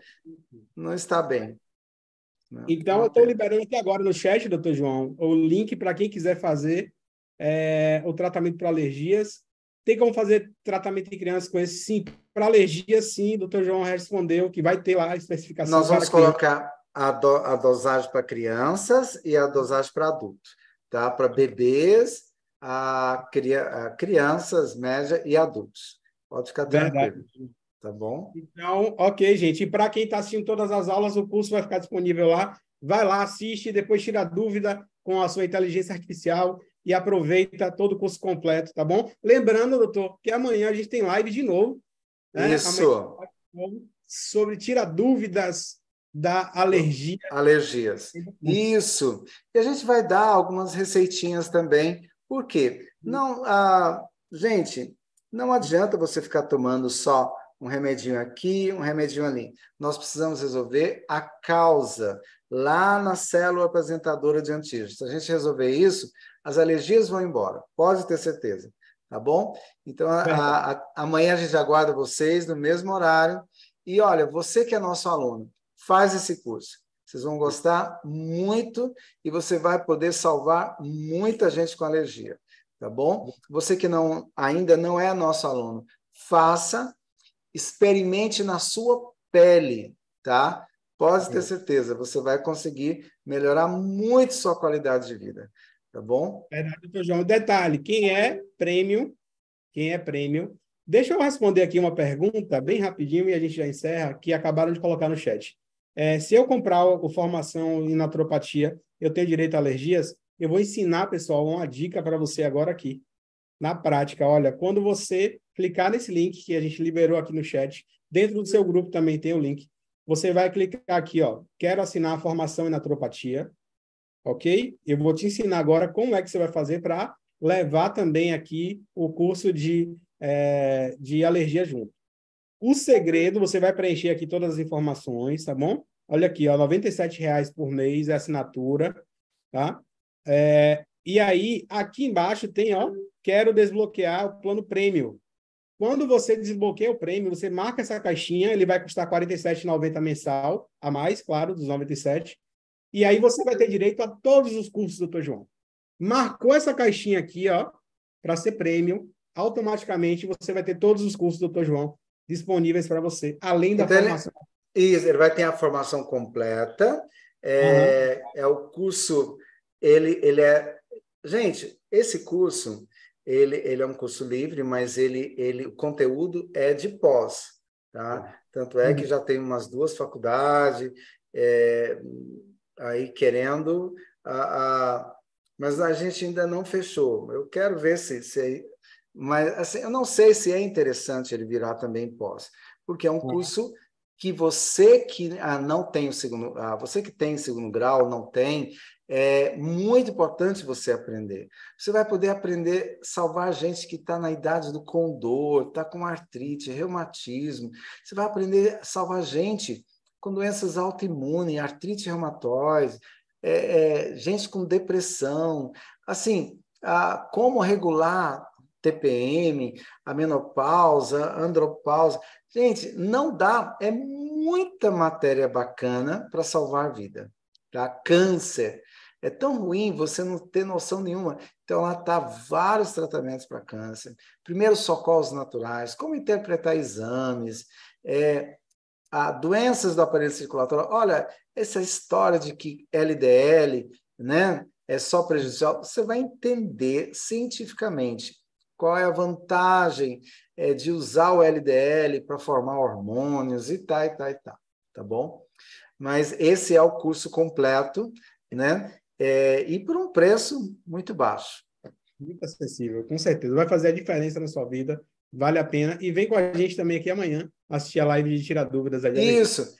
não está bem. Não, então, não eu estou liberando aqui agora no chat, doutor João, o link para quem quiser fazer é, o tratamento para alergias. Tem como fazer tratamento em crianças com esse? Sim. Para alergias, sim, o doutor João respondeu que vai ter lá a especificação. Nós vamos colocar a, do, a dosagem para crianças e a dosagem para adultos. Tá? Para bebês a, a crianças, média e adultos. Pode ficar tranquilo. Tá bom? Então, ok, gente. E para quem está assistindo todas as aulas, o curso vai ficar disponível lá. Vai lá, assiste, depois tira dúvida com a sua inteligência artificial e aproveita todo o curso completo, tá bom? Lembrando, doutor, que amanhã a gente tem live de novo. Né? Isso. Sobre tira dúvidas da alergia. Alergias. Isso. E a gente vai dar algumas receitinhas também por quê? Não, ah, gente, não adianta você ficar tomando só um remedinho aqui, um remedinho ali. Nós precisamos resolver a causa lá na célula apresentadora de antígenos. Se a gente resolver isso, as alergias vão embora, pode ter certeza. tá bom? Então, a, a, amanhã a gente aguarda vocês no mesmo horário. E olha, você que é nosso aluno, faz esse curso. Vocês vão gostar muito e você vai poder salvar muita gente com alergia, tá bom? Você que não ainda não é nosso aluno, faça, experimente na sua pele, tá? Pode ter certeza, você vai conseguir melhorar muito sua qualidade de vida, tá bom? João. Detalhe, quem é prêmio, quem é prêmio, deixa eu responder aqui uma pergunta bem rapidinho e a gente já encerra, que acabaram de colocar no chat. É, se eu comprar o formação em naturopatia, eu tenho direito a alergias, eu vou ensinar, pessoal, uma dica para você agora aqui. Na prática, olha, quando você clicar nesse link que a gente liberou aqui no chat, dentro do seu grupo também tem o link. Você vai clicar aqui, ó, quero assinar a formação em naturopatia, ok? Eu vou te ensinar agora como é que você vai fazer para levar também aqui o curso de, é, de alergia junto. O segredo, você vai preencher aqui todas as informações, tá bom? Olha aqui, ó, R$ reais por mês é assinatura, tá? É, e aí, aqui embaixo tem, ó, quero desbloquear o plano prêmio. Quando você desbloqueia o prêmio, você marca essa caixinha, ele vai custar R$ 47,90 mensal, a mais, claro, dos 97. E aí você vai ter direito a todos os cursos do Dr. João. Marcou essa caixinha aqui, ó, para ser prêmio, automaticamente você vai ter todos os cursos do Dr. João disponíveis para você, além da então, formação. Ele, isso, ele vai ter a formação completa. É, uhum. é o curso, ele, ele é. Gente, esse curso, ele, ele é um curso livre, mas ele, ele, o conteúdo é de pós. Tá? Tanto é uhum. que já tem umas duas faculdades é, aí querendo. A, a, mas a gente ainda não fechou. Eu quero ver se, se mas assim, eu não sei se é interessante ele virar também pós, porque é um curso que você que ah, não tem o segundo, ah, você que tem segundo grau, não tem, é muito importante você aprender. Você vai poder aprender salvar gente que está na idade do condor, está com artrite, reumatismo. Você vai aprender a salvar gente com doenças autoimunes, artrite reumatoide, é, é, gente com depressão. Assim, ah, como regular TPM, a menopausa, andropausa. Gente, não dá, é muita matéria bacana para salvar a vida. Tá? Câncer. É tão ruim você não ter noção nenhuma. Então, lá está vários tratamentos para câncer. Primeiro, socorros naturais, como interpretar exames, é, a doenças do aparelho circulatório. Olha, essa história de que LDL né, é só prejudicial, você vai entender cientificamente qual é a vantagem é, de usar o LDL para formar hormônios e tal, e tal, e tal, tá bom? Mas esse é o curso completo, né? É, e por um preço muito baixo. Muito acessível, com certeza. Vai fazer a diferença na sua vida, vale a pena. E vem com a gente também aqui amanhã assistir a live de tirar dúvidas. Ali. Isso.